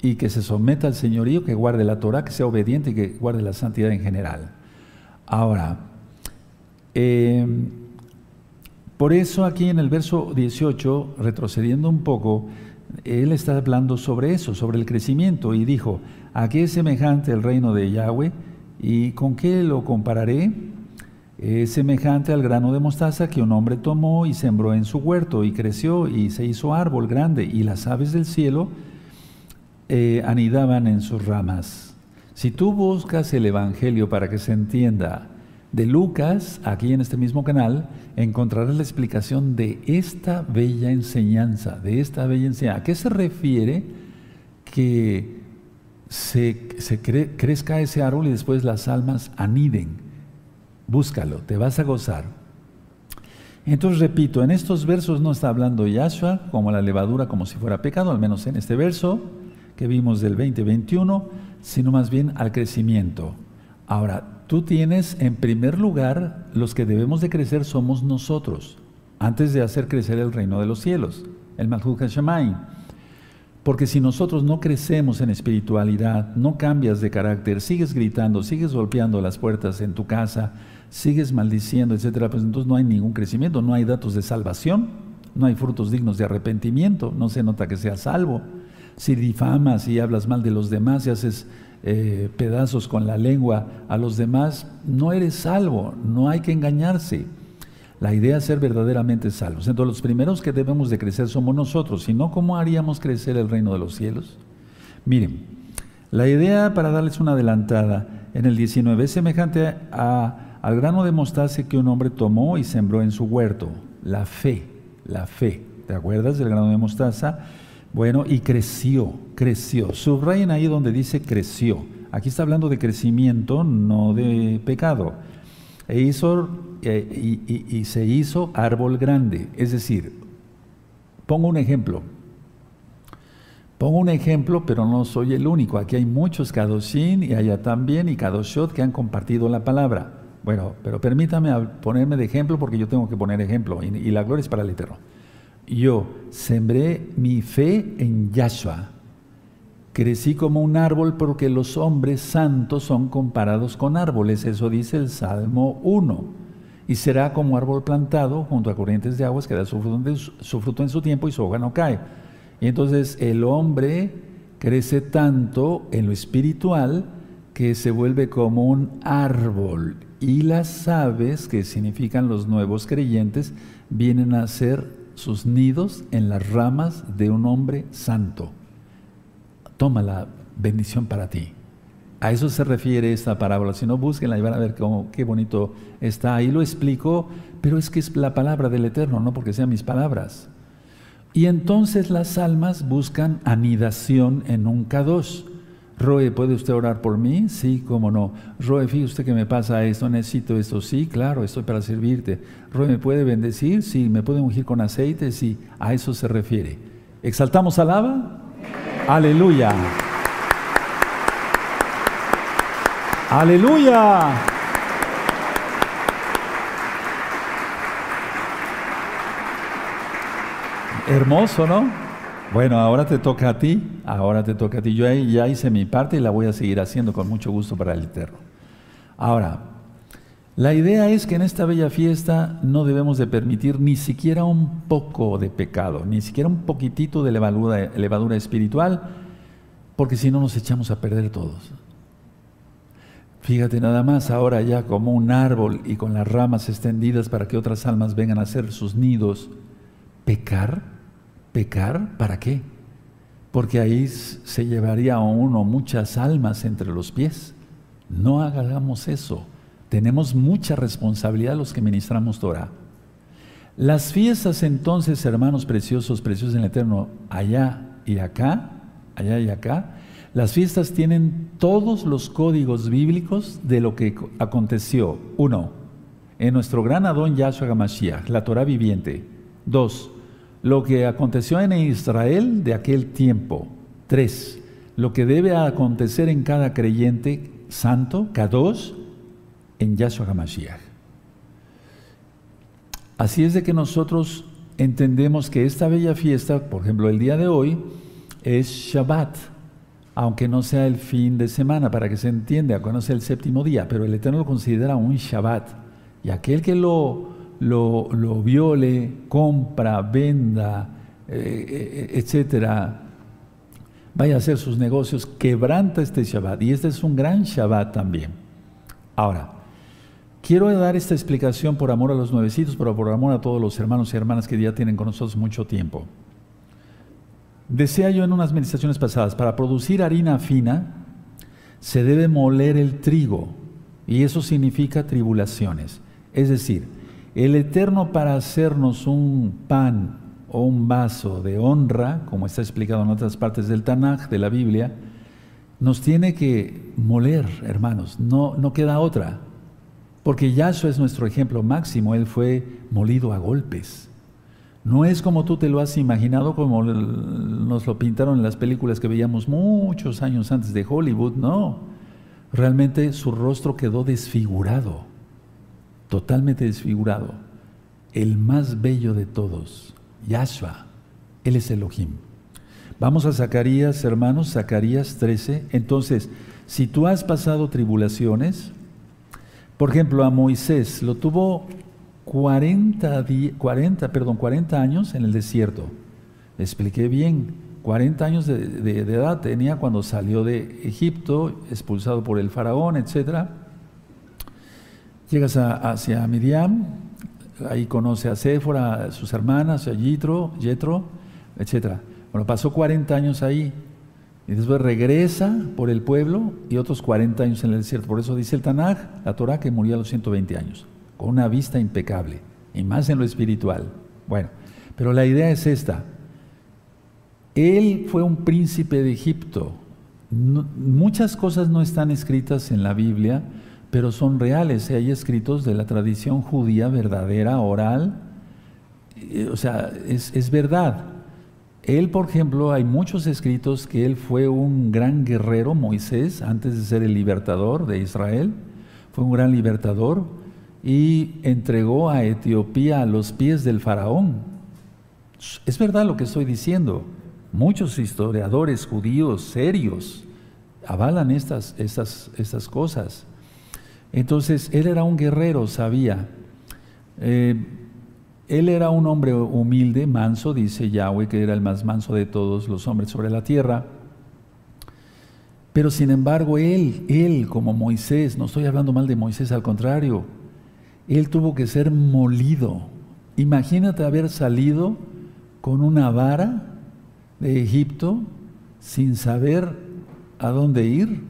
y que se someta al señorío, que guarde la Torah, que sea obediente y que guarde la santidad en general. Ahora, em, por eso aquí en el verso 18, retrocediendo un poco, él está hablando sobre eso, sobre el crecimiento, y dijo, ¿a qué es semejante el reino de Yahweh? ¿Y con qué lo compararé? Es semejante al grano de mostaza que un hombre tomó y sembró en su huerto y creció y se hizo árbol grande y las aves del cielo eh, anidaban en sus ramas. Si tú buscas el Evangelio para que se entienda de Lucas, aquí en este mismo canal, encontrarás la explicación de esta bella enseñanza, de esta bella enseñanza. ¿A qué se refiere que se, crezca ese árbol y después las almas aniden? Búscalo, te vas a gozar. Entonces repito, en estos versos no está hablando Yahshua como la levadura, como si fuera pecado, al menos en este verso que vimos del 2021, sino más bien al crecimiento. Ahora, tú tienes en primer lugar, los que debemos de crecer somos nosotros, antes de hacer crecer el reino de los cielos, el Malhut HaShamayim. Porque si nosotros no crecemos en espiritualidad, no cambias de carácter, sigues gritando, sigues golpeando las puertas en tu casa, sigues maldiciendo, etcétera, pues entonces no hay ningún crecimiento, no hay datos de salvación, no hay frutos dignos de arrepentimiento, no se nota que sea salvo. si difamas y hablas mal de los demás y haces eh, pedazos con la lengua a los demás, no eres salvo, no hay que engañarse. La idea es ser verdaderamente salvos. Entonces los primeros que debemos de crecer somos nosotros, si no, ¿cómo haríamos crecer el reino de los cielos? Miren, la idea, para darles una adelantada, en el 19 es semejante al grano de mostaza que un hombre tomó y sembró en su huerto. La fe, la fe. ¿Te acuerdas del grano de mostaza? Bueno, y creció, creció. Subrayen ahí donde dice creció. Aquí está hablando de crecimiento, no de pecado. E hizo, eh, y, se hizo árbol grande. Es decir, pongo un ejemplo. Pongo un ejemplo, pero no soy el único. Aquí hay muchos Kadoshin y allá también y Kadoshot que han compartido la palabra. Bueno, pero permítame ponerme de ejemplo porque yo tengo que poner ejemplo y, la gloria es para el Eterno yo sembré mi fe en Yahshua. Crecí como un árbol porque los hombres santos son comparados con árboles, eso dice el Salmo 1. Y será como árbol plantado junto a corrientes de aguas que da su fruto, en su tiempo y su hoja no cae. Y entonces el hombre crece tanto en lo espiritual que se vuelve como un árbol. Y las aves, que significan los nuevos creyentes, vienen a ser sus nidos en las ramas de un hombre santo. Toma la bendición para ti. A eso se refiere esta parábola. Si no, búsquenla y van a ver cómo, qué bonito está. Ahí lo explico, pero es que es la palabra del Eterno, no porque sean mis palabras. Y entonces las almas buscan anidación en un Kadosh. Roe, ¿puede usted orar por mí? Sí, cómo no. Roe, fíjese usted que me pasa esto, necesito esto. Sí, claro, estoy para servirte. Roe, ¿me puede bendecir? Sí, ¿me puede ungir con aceite? Sí, a eso se refiere. ¿Exaltamos alaba? Aleluya. Aleluya. Hermoso, ¿no? Bueno, ahora te toca a ti, ahora te toca a ti. Yo ya hice mi parte y la voy a seguir haciendo con mucho gusto para el Eterno. Ahora, la idea es que en esta bella fiesta no debemos de permitir ni siquiera un poco de pecado, ni siquiera un poquitito de levadura, levadura espiritual, porque si no nos echamos a perder todos. Fíjate nada más ahora ya como un árbol y con las ramas extendidas para que otras almas vengan a hacer sus nidos, pecar ¿Pecar? ¿Para qué? Porque ahí se llevaría a uno muchas almas entre los pies. No hagamos eso. Tenemos mucha responsabilidad los que ministramos Torah. Las fiestas entonces, hermanos preciosos, preciosos en el Eterno, allá y acá, allá y acá, las fiestas tienen todos los códigos bíblicos de lo que aconteció. Uno, en nuestro gran Adón Yahshua Gamashiach, la Torah viviente. Dos, lo que aconteció en Israel de aquel tiempo. Tres, lo que debe acontecer en cada creyente santo, Kadosh, en Yahshua HaMashiach. Así es de que nosotros entendemos que esta bella fiesta, por ejemplo, el día de hoy, es Shabbat, aunque no sea el fin de semana, para que se entienda, aunque no sea el séptimo día, pero el Eterno lo considera un Shabbat. Y aquel que lo lo, viole, compra, venda, eh, eh, etcétera, vaya a hacer sus negocios, quebranta este Shabbat. Y este es un gran Shabbat también. Ahora, quiero dar esta explicación por amor a los nuevecitos, pero por amor a todos los hermanos y hermanas que ya tienen con nosotros mucho tiempo. Decía yo en unas meditaciones pasadas, para producir harina fina se debe moler el trigo y eso significa tribulaciones. Es decir, el Eterno para hacernos un pan o un vaso de honra, como está explicado en otras partes del Tanaj, de la Biblia, nos tiene que moler, hermanos, no, no queda otra. Porque Yahshua es nuestro ejemplo máximo, Él fue molido a golpes. No es como tú te lo has imaginado, como nos lo pintaron en las películas que veíamos muchos años antes de Hollywood, no. Realmente su rostro quedó desfigurado totalmente desfigurado, el más bello de todos, Yahshua, Él es Elohim. Vamos a Zacarías, hermanos, Zacarías 13. Entonces, si tú has pasado tribulaciones, por ejemplo, a Moisés lo tuvo 40, 40, perdón, 40 años en el desierto. expliqué bien. 40 años de, edad tenía cuando salió de Egipto, expulsado por el faraón, etc. Llegas hacia Midian, ahí conoce a Séfora, a sus hermanas, a Yitro, Yetro, etc. Bueno, pasó 40 años ahí y después regresa por el pueblo y otros 40 años en el desierto. Por eso dice el Tanaj, la Torah, que murió a los 120 años, con una vista impecable y más en lo espiritual. Bueno, pero la idea es esta. Él fue un príncipe de Egipto. muchas cosas no están escritas en la Biblia, pero son reales. Hay escritos de la tradición judía verdadera, oral. Eh, o sea, es, es verdad. Él, por ejemplo, hay muchos escritos que él fue un gran guerrero, Moisés, antes de ser el libertador de Israel. Fue un gran libertador y entregó a Etiopía a los pies del faraón. Es verdad lo que estoy diciendo. Muchos historiadores judíos serios avalan estas, estas, estas cosas. Entonces, él era un guerrero, sabía. Eh, él era un hombre humilde, manso, dice Yahweh, que era el más manso de todos los hombres sobre la tierra. Pero sin embargo, él, él como Moisés, no estoy hablando mal de Moisés, al contrario, él tuvo que ser molido. Imagínate haber salido con una vara de Egipto sin saber a dónde ir.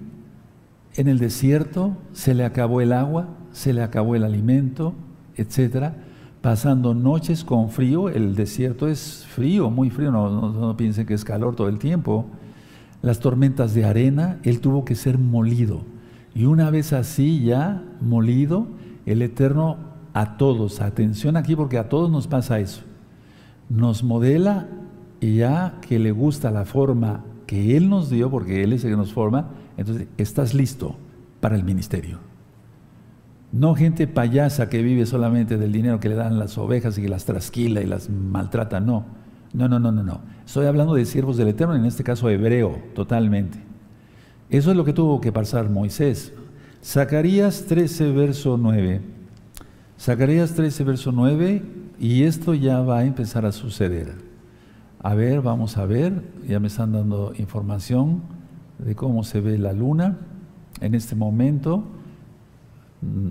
En el desierto se le acabó el agua, se le acabó el alimento, etcétera, pasando noches con frío. El desierto es frío, muy frío, no, no piensen que es calor todo el tiempo. Las tormentas de arena, él tuvo que ser molido. Y una vez así ya molido, el Eterno a todos, atención aquí porque a todos nos pasa eso, nos modela y ya que le gusta la forma que Él nos dio, porque Él es el que nos forma, entonces estás listo para el ministerio. No gente payasa que vive solamente del dinero que le dan las ovejas y que las trasquila y las maltrata, no. No, no, no, no, no. Estoy hablando de siervos del Eterno, en este caso hebreo, totalmente. Eso es lo que tuvo que pasar Moisés. Zacarías 13, verso 9. Zacarías 13, verso 9, y esto ya va a empezar a suceder. A ver, vamos a ver, ya me están dando información de cómo se ve la luna en este momento. Mm,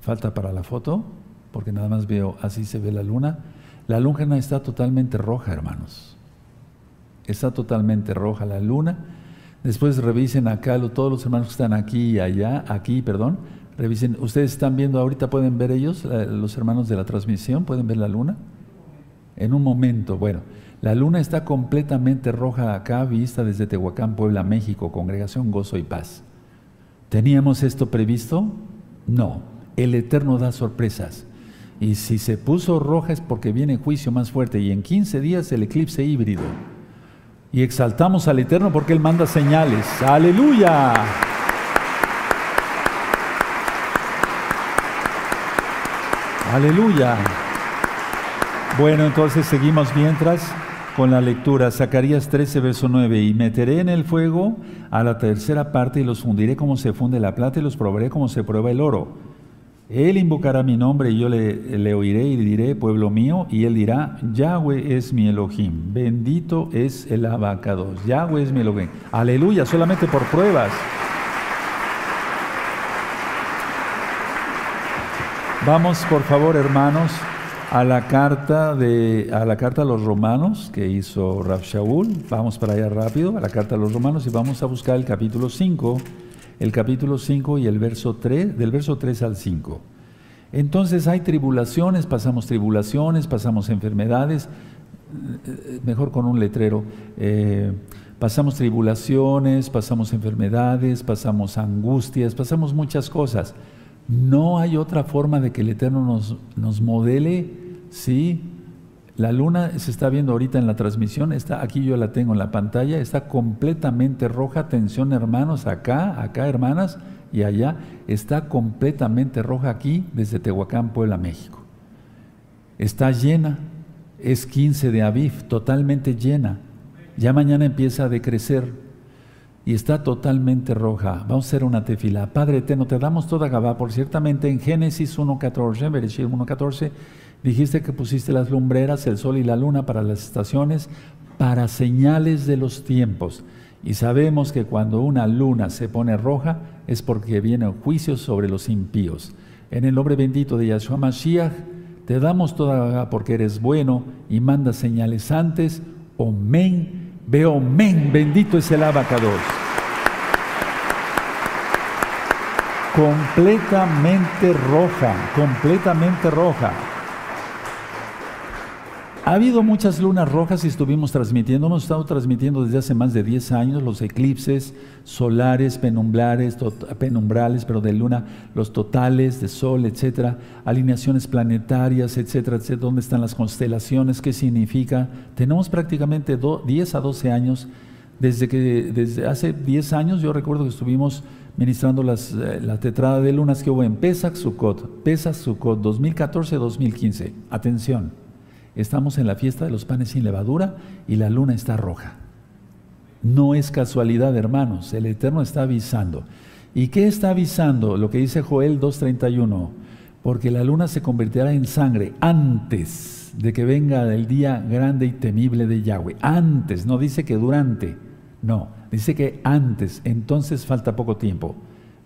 falta para la foto, porque nada más veo así se ve la luna. La luna está totalmente roja, hermanos. Está totalmente roja la luna. Después revisen acá, todos los hermanos que están aquí y allá, aquí, perdón, revisen. ¿Ustedes están viendo ahorita, pueden ver ellos, los hermanos de la transmisión, pueden ver la luna? En un momento, bueno. La luna está completamente roja acá, vista desde Tehuacán, Puebla, México, Congregación Gozo y Paz. ¿Teníamos esto previsto? No. El Eterno da sorpresas. Y si se puso roja es porque viene juicio más fuerte. Y en 15 días el eclipse híbrido. Y exaltamos al Eterno porque Él manda señales. Aleluya. Aleluya. Bueno, entonces seguimos mientras con la lectura, Zacarías 13, verso 9, y meteré en el fuego a la tercera parte y los fundiré como se funde la plata y los probaré como se prueba el oro. Él invocará mi nombre y yo le, oiré y diré, pueblo mío, y él dirá, Yahweh es mi Elohim, bendito es el abacados, Yahweh es mi Elohim. Aleluya, solamente por pruebas. Vamos, por favor, hermanos, a la carta de a la carta a los romanos que hizo Rav Shaul. Vamos para allá rápido, a la carta a los romanos y vamos a buscar el capítulo 5, el capítulo 5 y el verso 3, del verso 3 al 5. Entonces hay tribulaciones, pasamos tribulaciones, pasamos enfermedades, eh, mejor con un letrero. Eh, pasamos tribulaciones, pasamos enfermedades, pasamos angustias, pasamos muchas cosas. No hay otra forma de que el Eterno nos, nos modele Sí, la luna se está viendo ahorita en la transmisión, está aquí yo la tengo en la pantalla, está completamente roja, atención hermanos, acá, acá hermanas y allá, está completamente roja aquí desde Tehuacán, Puebla, México. Está llena, es 15 de Aviv, totalmente llena. Ya mañana empieza a decrecer y está totalmente roja. Vamos a hacer una tefila. Padre eterno, te damos toda Gabá, por ciertamente en Génesis 1.14, Bereshit 1.14, Dijiste que pusiste las lumbreras, el sol y la luna para las estaciones, para señales de los tiempos. Y sabemos que cuando una luna se pone roja es porque viene el juicio sobre los impíos. En el nombre bendito de Yahshua Mashiach, te damos toda porque eres bueno y manda señales antes. Omen, veo men, bendito es el abacados. Completamente roja, completamente roja. Ha habido muchas lunas rojas y estuvimos transmitiendo, hemos estado transmitiendo desde hace más de 10 años los eclipses solares, penumbrales, penumbrales, pero de luna, los totales de sol, etcétera, alineaciones planetarias, etcétera, etcétera, dónde están las constelaciones, qué significa. Tenemos prácticamente 10 a 12 años, desde que desde hace 10 años yo recuerdo que estuvimos ministrando las, eh, la tetrada de lunas que hubo en Pesach Sukkot, Pesach Sukkot 2014-2015. Atención Estamos en la fiesta de los panes sin levadura y la luna está roja. No es casualidad, hermanos, el Eterno está avisando. ¿Y qué está avisando? Lo que dice Joel 2.31, porque la luna se convertirá en sangre antes de que venga el día grande y temible de Yahweh. Antes, no dice que durante, no, dice que antes, entonces falta poco tiempo.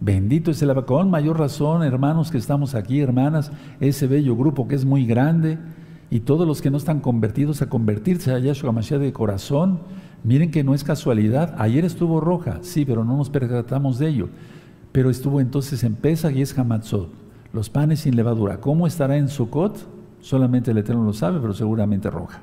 Bendito es el con mayor razón, hermanos que estamos aquí, hermanas, ese bello grupo que es muy grande, y todos los que no están convertidos a convertirse a Yahshua Mashiach de corazón, miren que no es casualidad. Ayer estuvo roja, sí, pero no nos percatamos de ello. Pero estuvo entonces en Pesach y es Hamatzot, los panes sin levadura. ¿Cómo estará en Sukkot? Solamente el Eterno lo sabe, pero seguramente roja.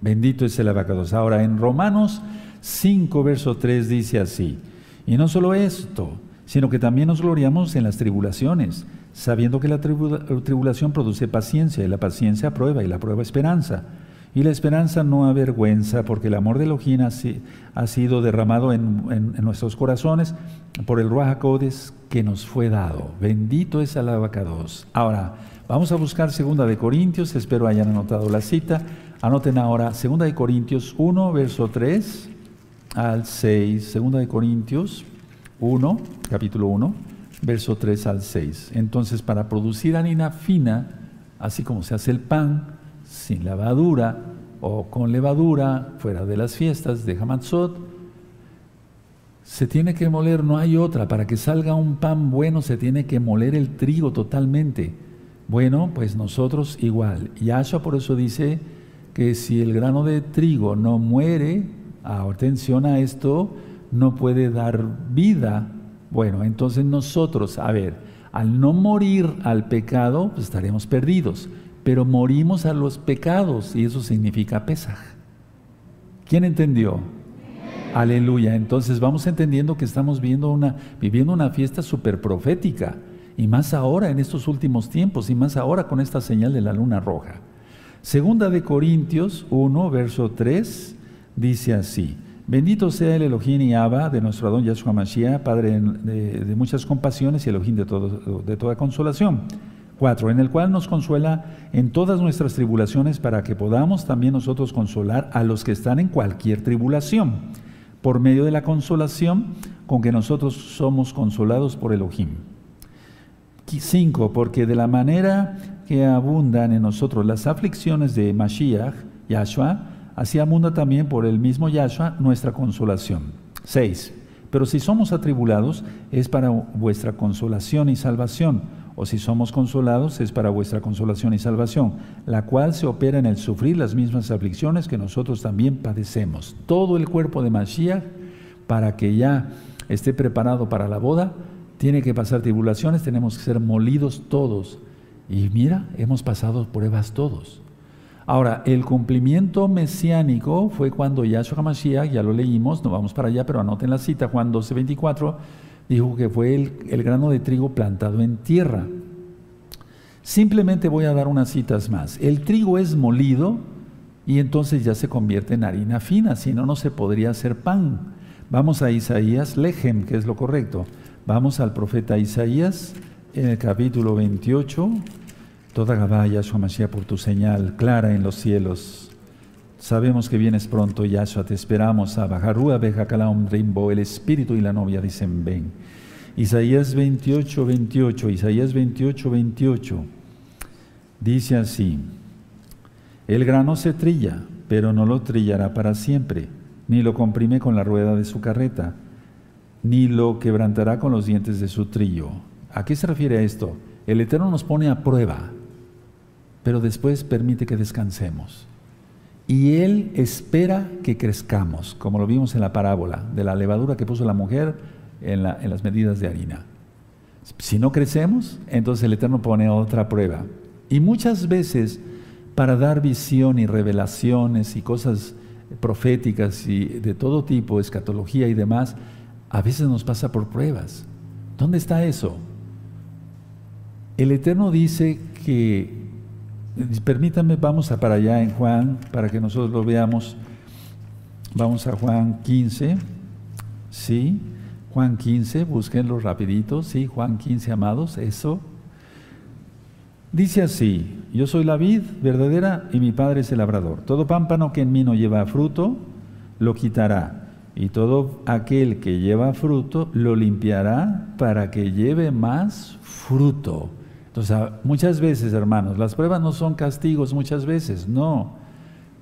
Bendito es el abacados. Ahora, en Romanos 5, verso 3 dice así, y no solo esto, sino que también nos gloriamos en las tribulaciones sabiendo que la tribulación produce paciencia, y la paciencia prueba, y la prueba esperanza. Y la esperanza no avergüenza, porque el amor de Elohim ha, sido derramado en, nuestros corazones por el Ruach que nos fue dado. Bendito es el abacados. Ahora, vamos a buscar segunda de Corintios, espero hayan anotado la cita. Anoten ahora segunda de Corintios 1, verso 3 al 6. Segunda de Corintios 1, capítulo 1 verso 3 al 6. Entonces, para producir harina fina, así como se hace el pan, sin levadura o con levadura, fuera de las fiestas de Hamatzot, se tiene que moler, no hay otra. Para que salga un pan bueno, se tiene que moler el trigo totalmente. Bueno, pues nosotros igual. Yahshua por eso dice que si el grano de trigo no muere, atención a esto, no puede dar vida bueno, entonces nosotros, a ver, al no morir al pecado, pues estaremos perdidos, pero morimos a los pecados y eso significa pesaj. ¿Quién entendió? Aleluya. Entonces vamos entendiendo que estamos viendo una, viviendo una fiesta súper profética, y más ahora en estos últimos tiempos, y más ahora con esta señal de la luna roja. Segunda de Corintios 1, verso 3, dice así. Bendito sea el Elohim y Abba de nuestro Adón Yahshua Mashiach, Padre de, muchas compasiones y Elohim de, de toda consolación. Cuatro, en el cual nos consuela en todas nuestras tribulaciones para que podamos también nosotros consolar a los que están en cualquier tribulación, por medio de la consolación con que nosotros somos consolados por Elohim. Cinco, porque de la manera que abundan en nosotros las aflicciones de Mashiach, Yahshua, así abunda también por el mismo Yahshua nuestra consolación. 6. Pero si somos atribulados, es para vuestra consolación y salvación, o si somos consolados, es para vuestra consolación y salvación, la cual se opera en el sufrir las mismas aflicciones que nosotros también padecemos. Todo el cuerpo de Mashiach, para que ya esté preparado para la boda, tiene que pasar tribulaciones, tenemos que ser molidos todos. Y mira, hemos pasado pruebas todos. Ahora, el cumplimiento mesiánico fue cuando Yahshua HaMashiach, ya lo leímos, no vamos para allá, pero anoten la cita, Juan 12:24, dijo que fue el, el, grano de trigo plantado en tierra. Simplemente voy a dar unas citas más. El trigo es molido y entonces ya se convierte en harina fina, si no, no se podría hacer pan. Vamos a Isaías, Lejem, que es lo correcto. Vamos al profeta Isaías en el capítulo 28 Toda Gabá, Yahshua Mashiach, por tu señal clara en los cielos. Sabemos que vienes pronto, Yahshua, te esperamos. Abajarúa, Bejacalaum, Rimbo, el espíritu y la novia dicen ven. Isaías 28, 28, Isaías 28, 28. Dice así: El grano se trilla pero no lo trillará para siempre, ni lo comprime con la rueda de su carreta, ni lo quebrantará con los dientes de su trillo. ¿A qué se refiere a esto? El Eterno nos pone a prueba, pero después permite que descansemos. Y Él espera que crezcamos, como lo vimos en la parábola de la levadura que puso la mujer en, las medidas de harina. Si no crecemos, entonces el Eterno pone otra prueba. Y muchas veces, para dar visión y revelaciones y cosas proféticas y de todo tipo, escatología y demás, a veces nos pasa por pruebas. ¿Dónde está eso? El Eterno dice que Permítanme, vamos a para allá en Juan, para que nosotros lo veamos. Vamos a Juan 15, ¿sí? Juan 15, búsquenlo rapidito, ¿sí? Juan 15, amados, eso. Dice así, yo soy la vid verdadera y mi Padre es el labrador. Todo pámpano que en mí no lleva fruto, lo quitará. Y todo aquel que lleva fruto, lo limpiará para que lleve más fruto. Entonces, muchas veces, hermanos, las pruebas no son castigos, muchas veces, no.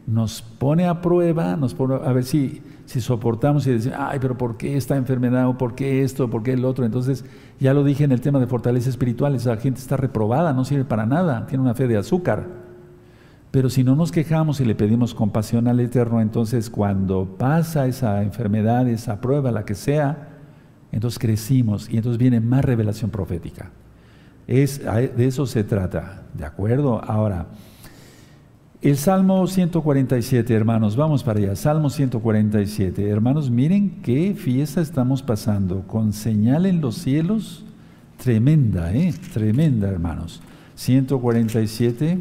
Nos pone a prueba, nos pone a ver si, si soportamos y decimos, ay, pero ¿por qué esta enfermedad? ¿O por qué esto? ¿Por qué el otro? Entonces, ya lo dije en el tema de fortaleza espiritual, esa gente está reprobada, no sirve para nada, tiene una fe de azúcar. Pero si no nos quejamos y le pedimos compasión al Eterno, entonces cuando pasa esa enfermedad, esa prueba, la que sea, entonces crecimos y entonces viene más revelación profética. Es, de eso se trata, ¿de acuerdo? Ahora, el Salmo 147, hermanos, vamos para allá. Salmo 147, hermanos, miren qué fiesta estamos pasando, con señal en los cielos, tremenda, ¿eh? Tremenda, hermanos. 147,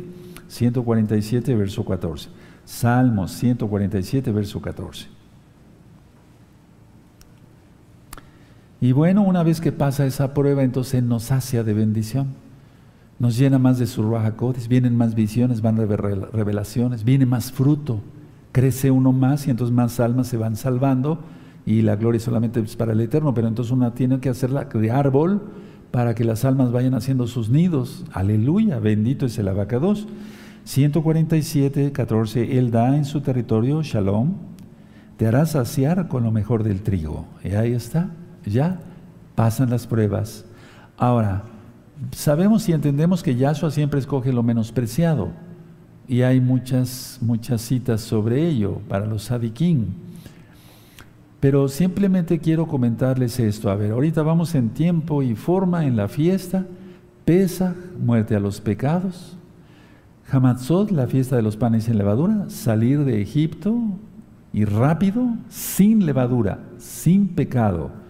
147, verso 14. Salmo 147, verso 14. Y bueno, una vez que pasa esa prueba, entonces nos sacia de bendición. Nos llena más de su rajacotes, vienen más visiones, van revelaciones, viene más fruto, crece uno más y entonces más almas se van salvando y la gloria solamente es para el Eterno, pero entonces una tiene que hacerla de árbol para que las almas vayan haciendo sus nidos. Aleluya, bendito es el abacados. 147, 14, Él da en su territorio, Shalom, te hará saciar con lo mejor del trigo. Y ahí está ya pasan las pruebas. Ahora, sabemos y entendemos que Yahshua siempre escoge lo menospreciado. Y hay muchas, muchas citas sobre ello para los sadiquín. Pero simplemente quiero comentarles esto. A ver, ahorita vamos en tiempo y forma en la fiesta. Pesa, muerte a los pecados. Hamatzot, la fiesta de los panes sin levadura. Salir de Egipto y rápido, sin levadura, sin pecado.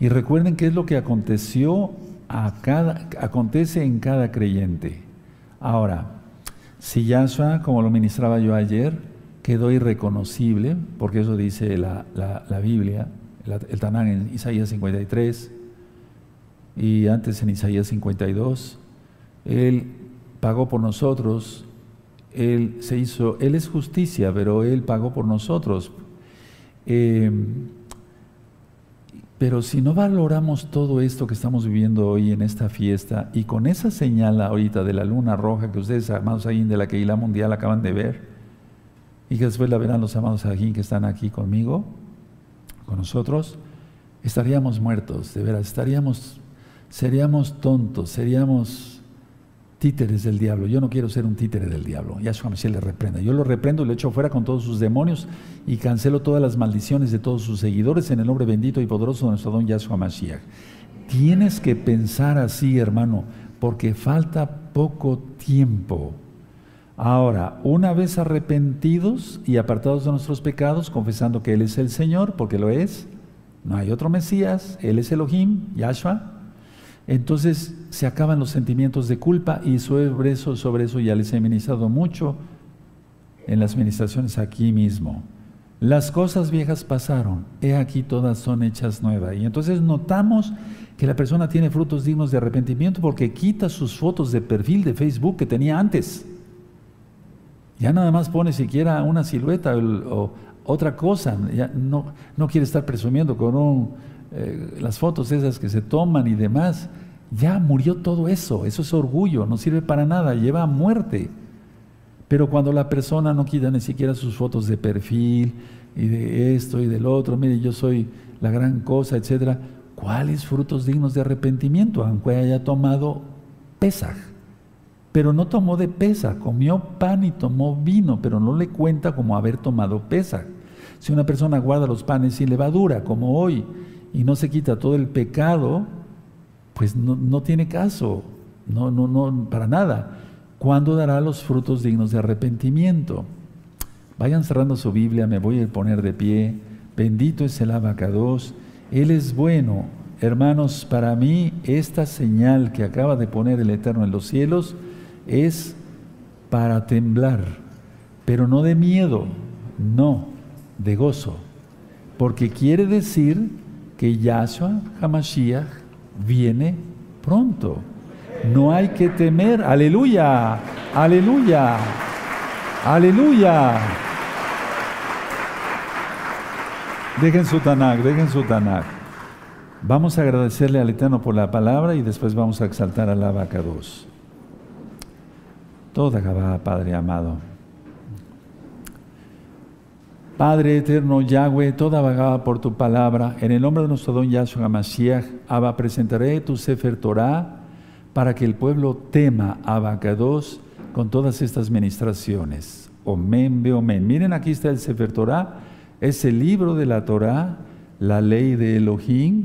Y recuerden qué es lo que aconteció a cada, acontece en cada creyente. Ahora, si Yahshua, como lo ministraba yo ayer, quedó irreconocible, porque eso dice la, Biblia, el Tanán en Isaías 53 y antes en Isaías 52, Él pagó por nosotros, Él se hizo, Él es justicia, pero Él pagó por nosotros. Eh, pero si no valoramos todo esto que estamos viviendo hoy en esta fiesta y con esa señal ahorita de la luna roja que ustedes, amados ahí de la la mundial acaban de ver, y que después la verán los amados aquí que están aquí conmigo, con nosotros, estaríamos muertos, de veras, estaríamos, seríamos tontos, seríamos títeres del diablo. Yo no quiero ser un títere del diablo. Yahshua Mashiach le reprenda. Yo lo reprendo y lo echo fuera con todos sus demonios y cancelo todas las maldiciones de todos sus seguidores en el nombre bendito y poderoso de nuestro don Yahshua Mashiach. Tienes que pensar así, hermano, porque falta poco tiempo. Ahora, una vez arrepentidos y apartados de nuestros pecados, confesando que Él es el Señor, porque lo es, no hay otro Mesías, Él es Elohim, Yahshua, entonces se acaban los sentimientos de culpa y sobre eso, sobre eso ya les he ministrado mucho en las ministraciones aquí mismo. Las cosas viejas pasaron, he aquí todas son hechas nuevas. Y entonces notamos que la persona tiene frutos dignos de arrepentimiento porque quita sus fotos de perfil de Facebook que tenía antes. Ya nada más pone siquiera una silueta o, otra cosa, ya no, no quiere estar presumiendo con eh, las fotos esas que se toman y demás. Ya murió todo eso, eso es orgullo, no sirve para nada, lleva a muerte. Pero cuando la persona no quita ni siquiera sus fotos de perfil y de esto y del otro, mire, yo soy la gran cosa, etcétera, ¿cuáles frutos dignos de arrepentimiento? Aunque haya tomado Pesaj. Pero no tomó de Pesaj, comió pan y tomó vino, pero no le cuenta como haber tomado Pesaj. Si una persona guarda los panes sin levadura, como hoy, y no se quita todo el pecado, pues no, tiene caso, no, no, no, para nada. ¿Cuándo dará los frutos dignos de arrepentimiento? Vayan cerrando su Biblia, me voy a poner de pie. Bendito es el abacados. Él es bueno. Hermanos, para mí esta señal que acaba de poner el Eterno en los cielos es para temblar, pero no de miedo, no, de gozo, porque quiere decir que Yahshua Hamashiach viene pronto. No hay que temer, aleluya, aleluya, aleluya. Dejen su Tanakh, dejen su Tanakh. Vamos a agradecerle al Eterno por la palabra y después vamos a exaltar a la vaca 2. Toda Gabá, Padre amado. Padre eterno Yahweh, toda vagada por tu palabra, en el nombre de nuestro don Yahshua Mashiach, Abba, presentaré tu Sefer Torah para que el pueblo tema Abacados con todas estas ministraciones. Omen, be omen. Miren, aquí está el Sefer Torah, es el libro de la Torah, la ley de Elohim.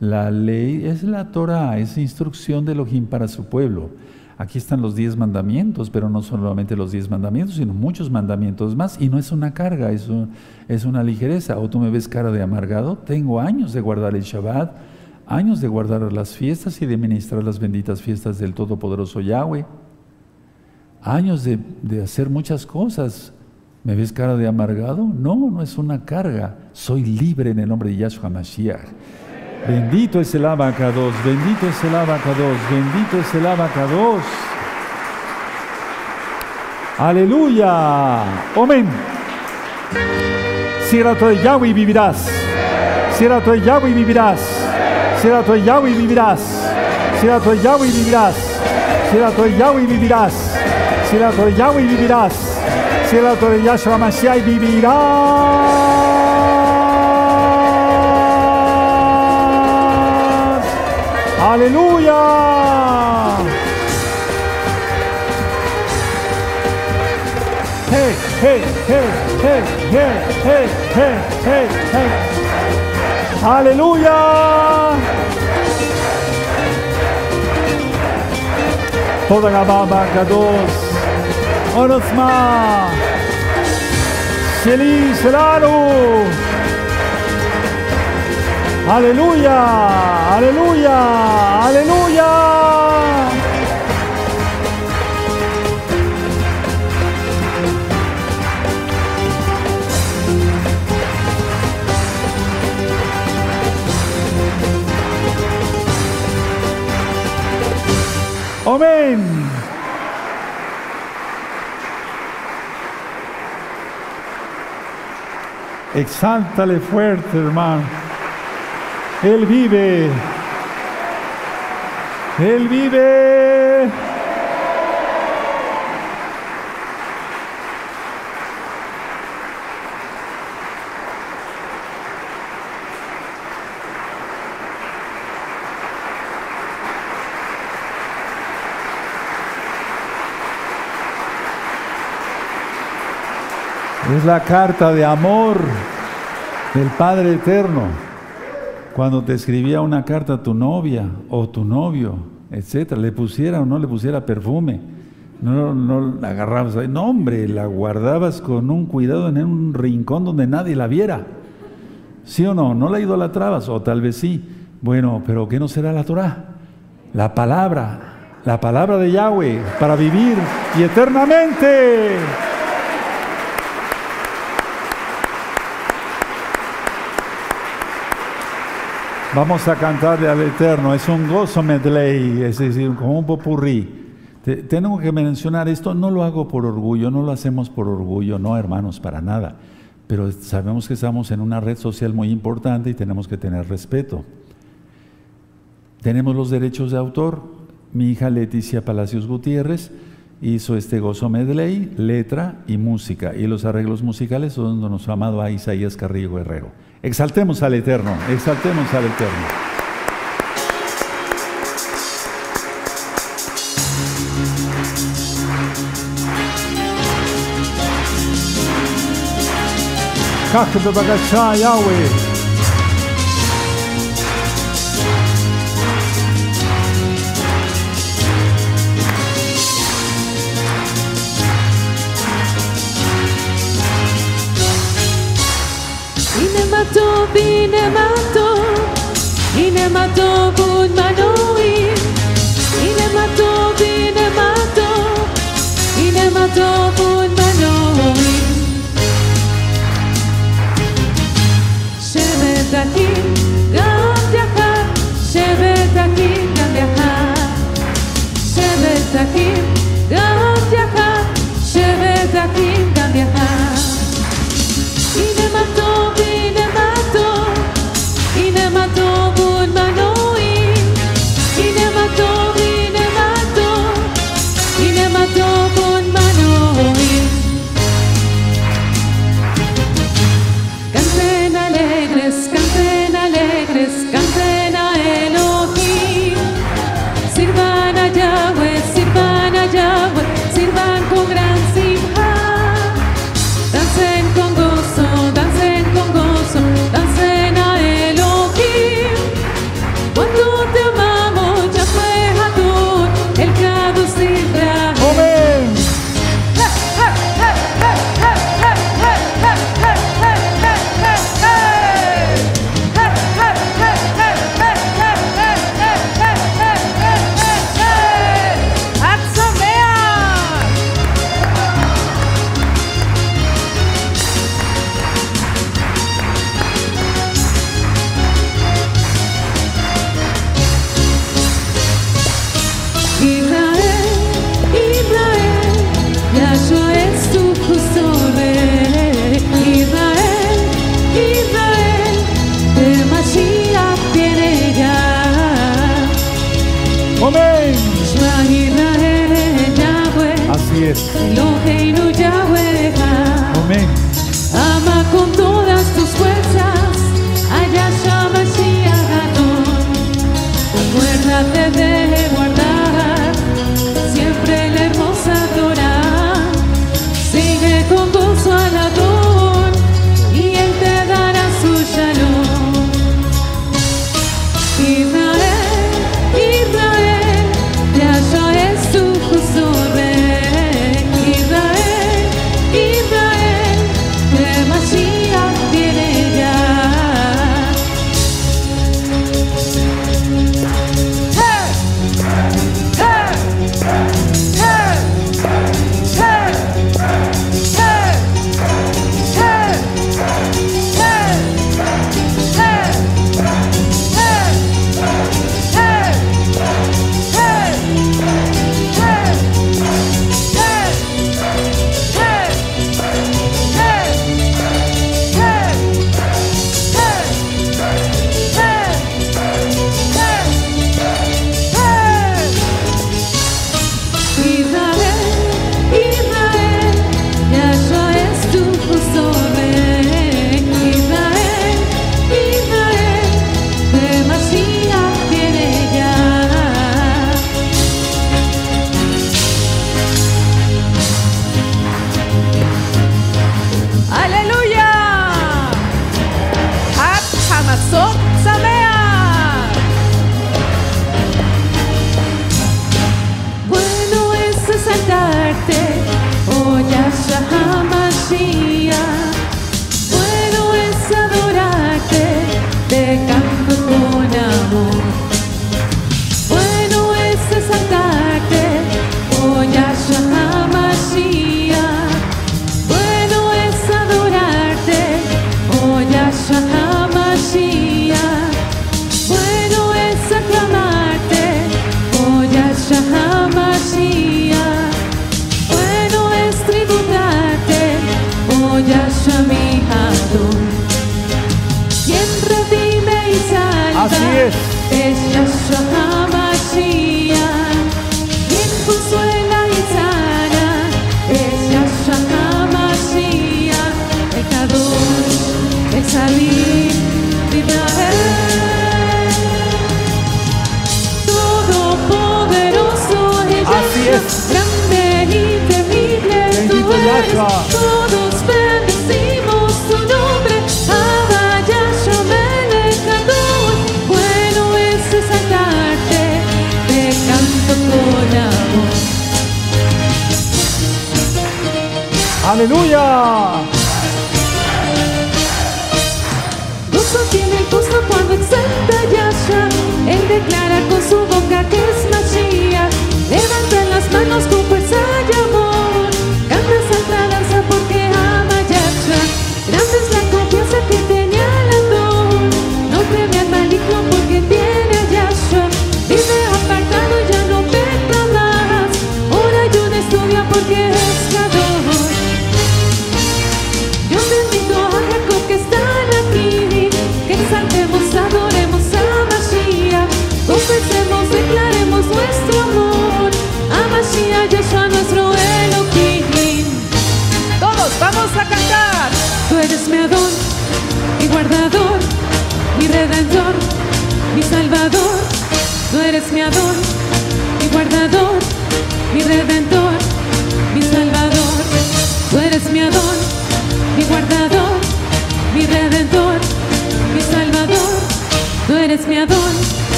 La ley es la Torah, es instrucción de Elohim para su pueblo. Aquí están los diez mandamientos, pero no solamente los diez mandamientos, sino muchos mandamientos más. Y no es una carga, es, es una ligereza. O tú me ves cara de amargado, tengo años de guardar el Shabbat, años de guardar las fiestas y de ministrar las benditas fiestas del Todopoderoso Yahweh. Años de, de hacer muchas cosas. ¿Me ves cara de amargado? No, no es una carga. Soy libre en el nombre de Yahshua Mashiach. Bendito es el abacados, bendito es el abacados, bendito es el abacados. Aleluya. Amén. Cierra tu Yahweh y vivirás. Cierra tu Yahweh y vivirás. Cierra tu Yahweh y vivirás. Cierra tu Yahweh y vivirás. Cierra tu Yahweh y vivirás. Cierra tu Yahweh vivirás. Cierra tu Yahshua Mashiach y vivirás. Aleluya. Hey, hey, hey, hey, hey, hey, hey, hey, hey. Aleluya. Toda la baba kadosh. Onosma. Sheli Shelanu. Aleluya, aleluya, aleluya. Amén. Exáltale fuerte, hermano. Él vive. Él vive. Es la carta de amor del Padre Eterno. Cuando te escribía una carta a tu novia o tu novio, etcétera, le pusiera o no le pusiera perfume, no, no la agarrabas no hombre, la guardabas con un cuidado en un rincón donde nadie la viera. ¿Sí o no? No la idolatrabas, o tal vez sí. Bueno, pero ¿qué no será la Torah? La palabra, la palabra de Yahweh para vivir y eternamente. Vamos a cantarle al Eterno. Es un gozo medley, es decir, como un popurrí. Tengo que mencionar esto, no lo hago por orgullo, no lo hacemos por orgullo, no hermanos, para nada. Pero sabemos que estamos en una red social muy importante y tenemos que tener respeto. Tenemos los derechos de autor. Mi hija Leticia Palacios Gutiérrez hizo este gozo medley, letra y música. Y los arreglos musicales son de nuestro amado a Isaías Carrillo Herrero. Exaltemos al Eterno, exaltemos al Eterno. Yahweh. טוב, הנה מה טוב, הנה מה טוב עוד מנורים, הנה מה טוב, הנה מה טוב, הנה מה טוב עוד מנורים. שבט הקים גם יחד, שבט הקים גם יחד, שבט הקים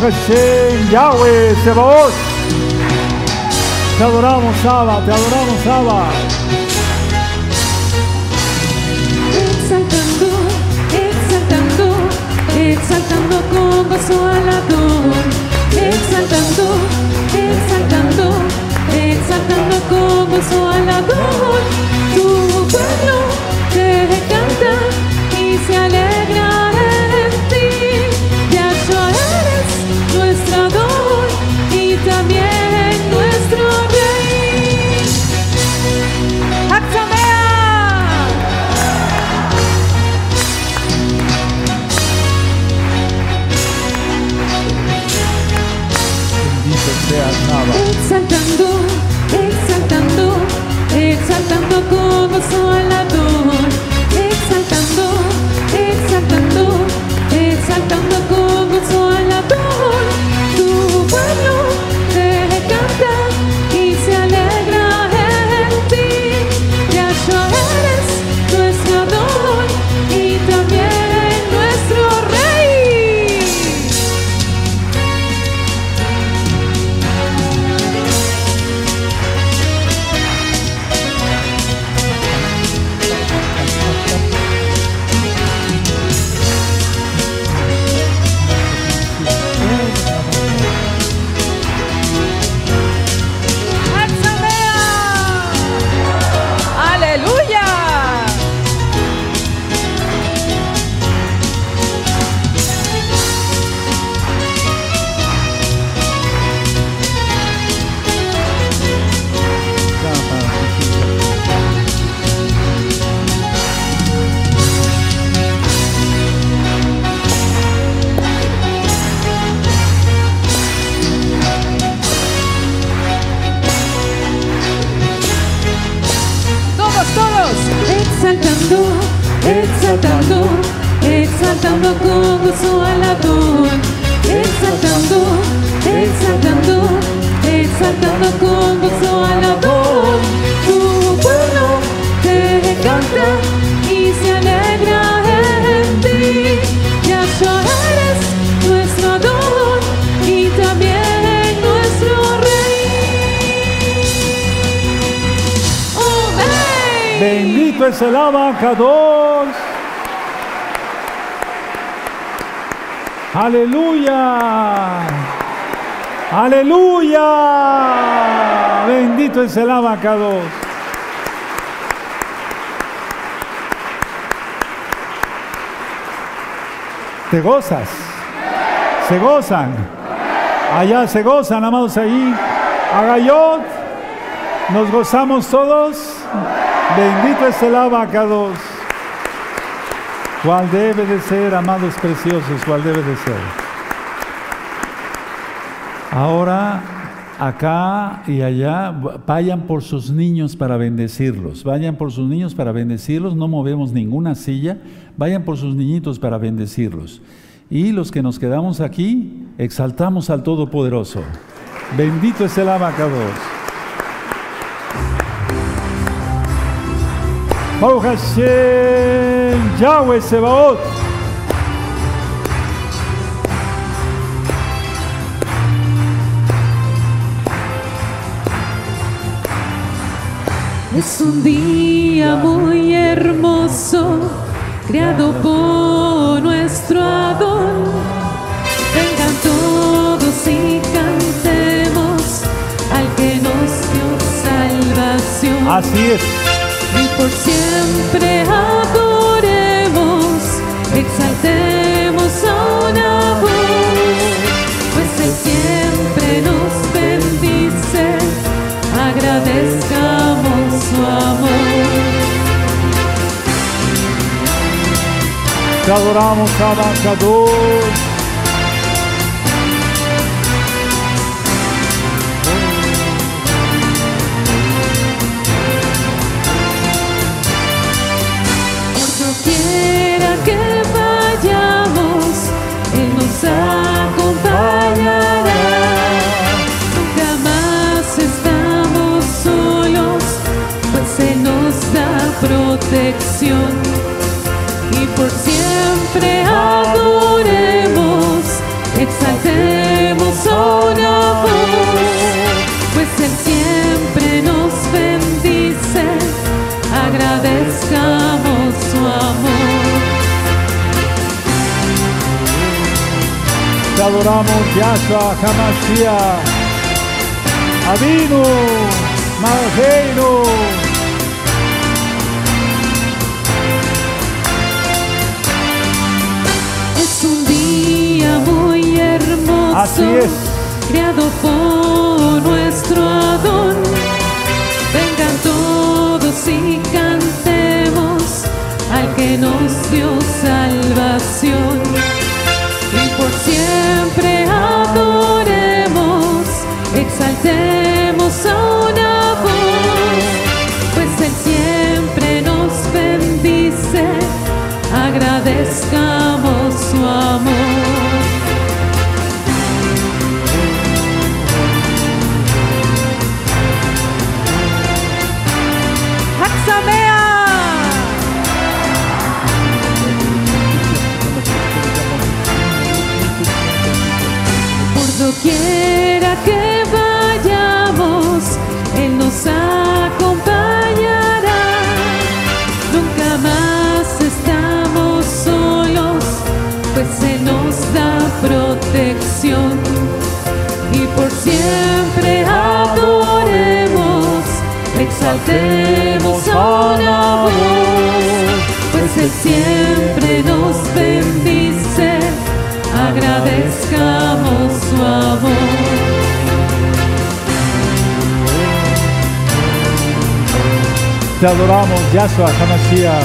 Hashem, Yahweh, Sebaot. Te adoramos, Abba, te adoramos, Abba. Exaltando, exaltando, exaltando con gozo alador. Exaltando, exaltando, exaltando con gozo alador. Tu pueblo te canta y se alegra. también nuestro rey. ¡Actamea! Exaltando, exaltando, exaltando con gozo al adorador. Exaltando, exaltando, exaltando con gozo al. Tu pueblo Alaba Aleluya. Aleluya. Bendito es el abacados. ¿Te gozas? ¿Se gozan? Allá se gozan, amados ahí. Agayot. ¿Nos gozamos todos? Bendito es el abacados. Cual debe de ser, amados preciosos, cual debe de ser. Ahora, acá y allá, vayan por sus niños para bendecirlos. Vayan por sus niños para bendecirlos. No movemos ninguna silla. Vayan por sus niñitos para bendecirlos. Y los que nos quedamos aquí, exaltamos al Todopoderoso. Bendito es el abacados. Baruch Hashem, Yahweh Sebaot. Es un día muy hermoso, creado por nuestro Adón. Vengan todos y cantemos al que nos dio salvación. Así es. Por siempre adoremos, exaltemos a una voz, pues Él siempre nos bendice, agradezcamos su amor. Te adoramos, Abacados. Protección. Y por siempre adoremos, adoramos, Yahshua Hamashiach. Avinu, Malheinu. Es un día muy hermoso, Así es. creado por nuestro Adón. Vengan todos y cantemos al que nos dio salvación. Siempre adoremos, exaltemos a Te adoramos, Yahshua Hamashiach.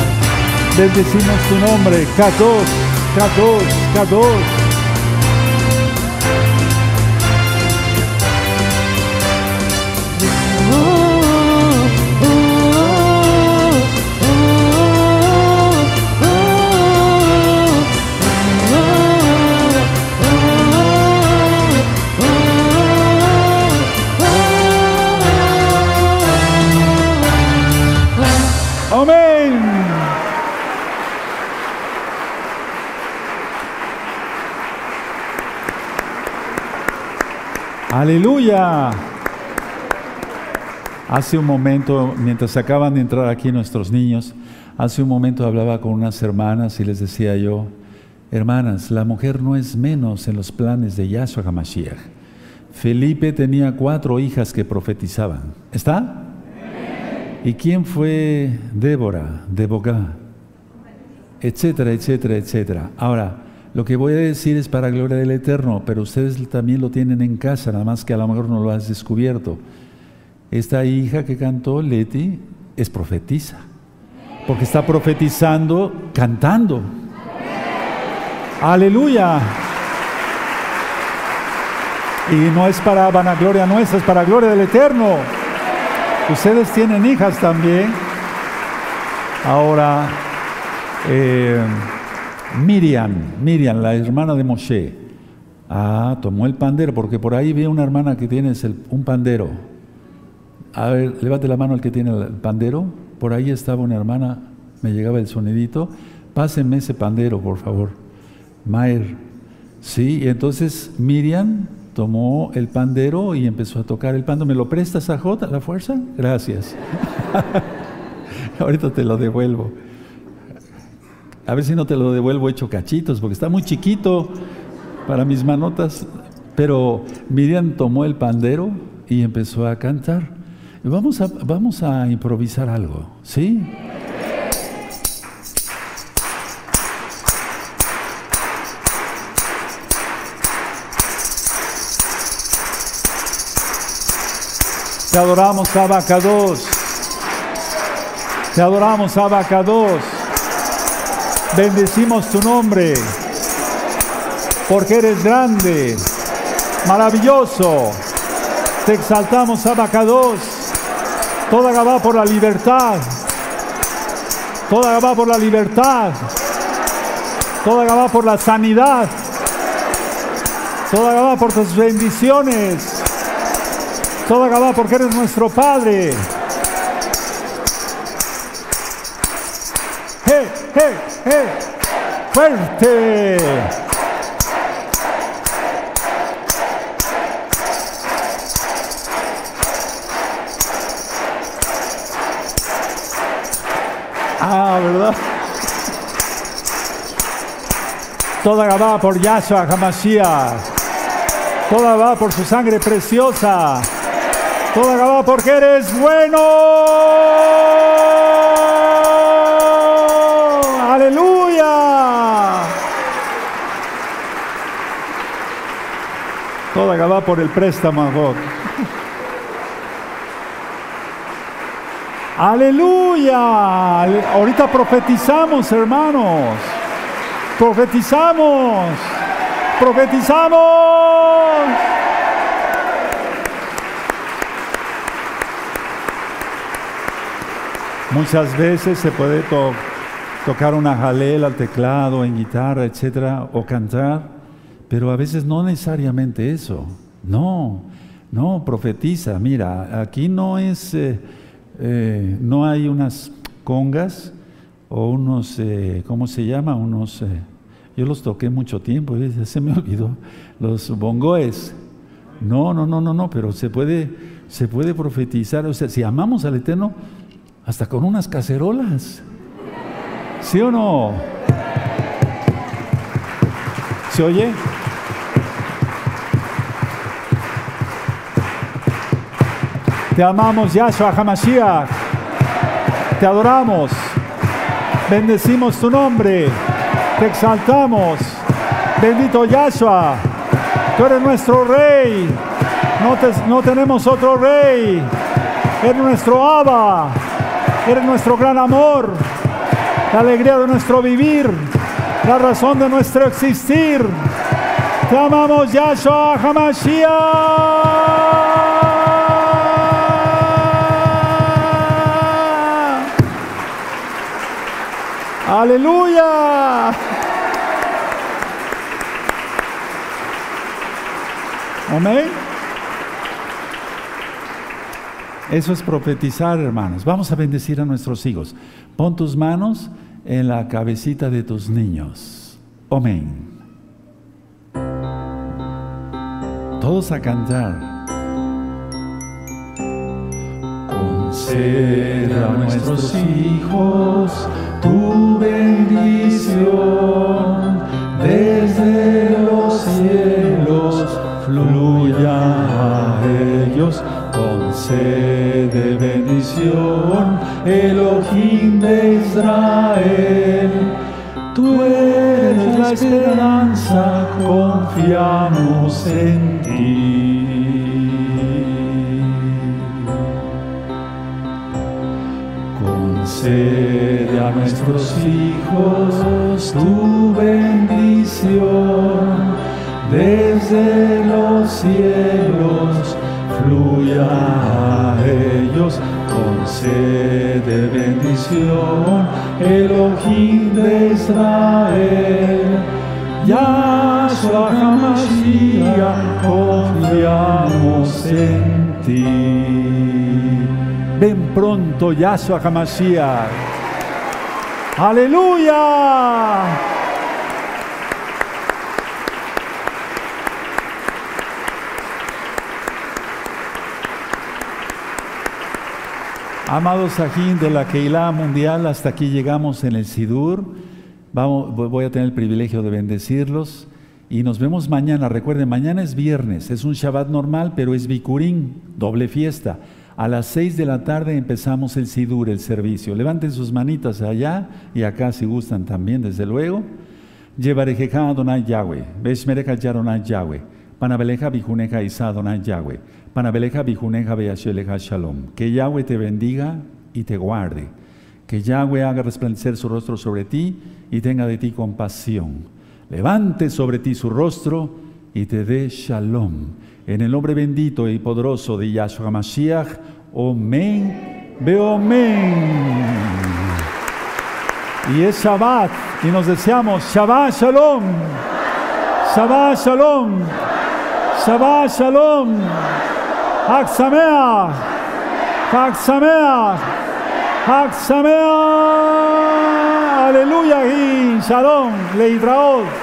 Bendecimos tu nombre, K2, K2, Aleluya. Hace un momento, mientras acaban de entrar aquí nuestros niños, hace un momento hablaba con unas hermanas y les decía yo, hermanas, la mujer no es menos en los planes de Yahshua HaMashiach. Felipe tenía cuatro hijas que profetizaban. ¿Está? ¿Y quién fue Débora, Debogá? Etcétera, etcétera, etcétera. Ahora, lo que voy a decir es para gloria del Eterno, pero ustedes también lo tienen en casa, nada más que a lo mejor no lo has descubierto. Esta hija que cantó, Leti, es profetisa, porque está profetizando cantando. Aleluya. Y no es para vanagloria nuestra, es para gloria del Eterno. Ustedes tienen hijas también. Ahora, eh, Miriam, Miriam, la hermana de Moshe. Ah, tomó el pandero, porque por ahí vi una hermana que tiene un pandero. A ver, levante la mano el que tiene el pandero. Por ahí estaba una hermana, me llegaba el sonidito. Pásenme ese pandero, por favor. Maer. Sí, y entonces Miriam tomó el pandero y empezó a tocar el pandero. ¿Me lo prestas a J, la fuerza? Gracias. [laughs] Ahorita te lo devuelvo. A ver si no te lo devuelvo hecho cachitos, porque está muy chiquito para mis manotas. Pero Miriam tomó el pandero y empezó a cantar. Vamos a, vamos a improvisar algo, ¿sí? Te adoramos, Abacados. Te adoramos, Abacados. Bendecimos tu nombre, porque eres grande, maravilloso. Te exaltamos, Abacados. Toda Gabá por la libertad. Toda Gabá por la libertad. Toda Gabá por la sanidad. Toda Gabá por tus bendiciones. Toda Gabá porque eres nuestro Padre. ¡Fuerte! Ah, ¿verdad? Toda Gabá por Yahshua Hamashiach. Toda Gabá por su sangre preciosa. Toda Gabá porque eres bueno. Por el préstamo, God. Aleluya. Ahorita profetizamos, hermanos. Profetizamos. Profetizamos. Muchas veces se puede tocar una jalel al teclado, en guitarra, etcétera, o cantar, pero a veces no necesariamente eso. No, no, profetiza. Mira, aquí no es, eh, eh, no hay unas congas o unos, eh, ¿cómo se llama? Unos, yo los toqué mucho tiempo, se me [laughs] olvidó, los bongoes. No, no, no, no, no, pero se puede, se puede profetizar. O sea, si amamos al Eterno, hasta con unas cacerolas. ¿Sí o no? ¿Se oye? Te amamos, Yahshua Hamashiach. Te adoramos. Bendecimos tu nombre. Te exaltamos. Bendito Yahshua. Tú eres nuestro rey. No, no tenemos otro rey. Eres nuestro Abba. Eres nuestro gran amor, la alegría de nuestro vivir, la razón de nuestro existir. Te amamos, Yahshua Hamashiach. Aleluya. Amén. Eso es profetizar, hermanos. Vamos a bendecir a nuestros hijos. Pon tus manos en la cabecita de tus niños. Amén. Todos a cantar. Conceda a nuestros hijos bendición desde los cielos fluya a ellos concede bendición, Elohim de Israel. Tú eres la esperanza, confiamos en ti. Concede a nuestros hijos tu bendición. Desde los cielos fluya a ellos. Concede bendición, Elohim de Israel. Yahshua HaMashiach, confiamos en ti. Ven pronto, Yahshua HaMashiach. Aleluya. Amados Sajín de la Keilah Mundial, hasta aquí llegamos en el Sidur. Vamos, voy a tener el privilegio de bendecirlos y nos vemos mañana. Recuerden, mañana es viernes, es un Shabbat normal, pero es Bikurim, doble fiesta. A las seis de la tarde empezamos el Sidur, el servicio. Levanten sus manitas allá y acá si gustan también, desde luego. Llevarejeja Adonai Yahweh, Beshmereja Yaronai Yahweh, Panabeleja Bijuneja Isa Adonai Yahweh, Panabeleja Bijuneja Beasheleja Shalom. Que Yahweh te bendiga y te guarde. Que Yahweh haga resplandecer su rostro sobre ti y tenga de ti compasión. Levante sobre ti su rostro y te dé shalom. En el nombre bendito y poderoso de Yahshua Mashiach, Omen, Beomen. Y es Shabbat y nos deseamos Shabbat Shalom. Shabbat Shalom. Shabbat Shalom. Hag Sameach. Sameach. Aleluya y Shalom. Leitraot.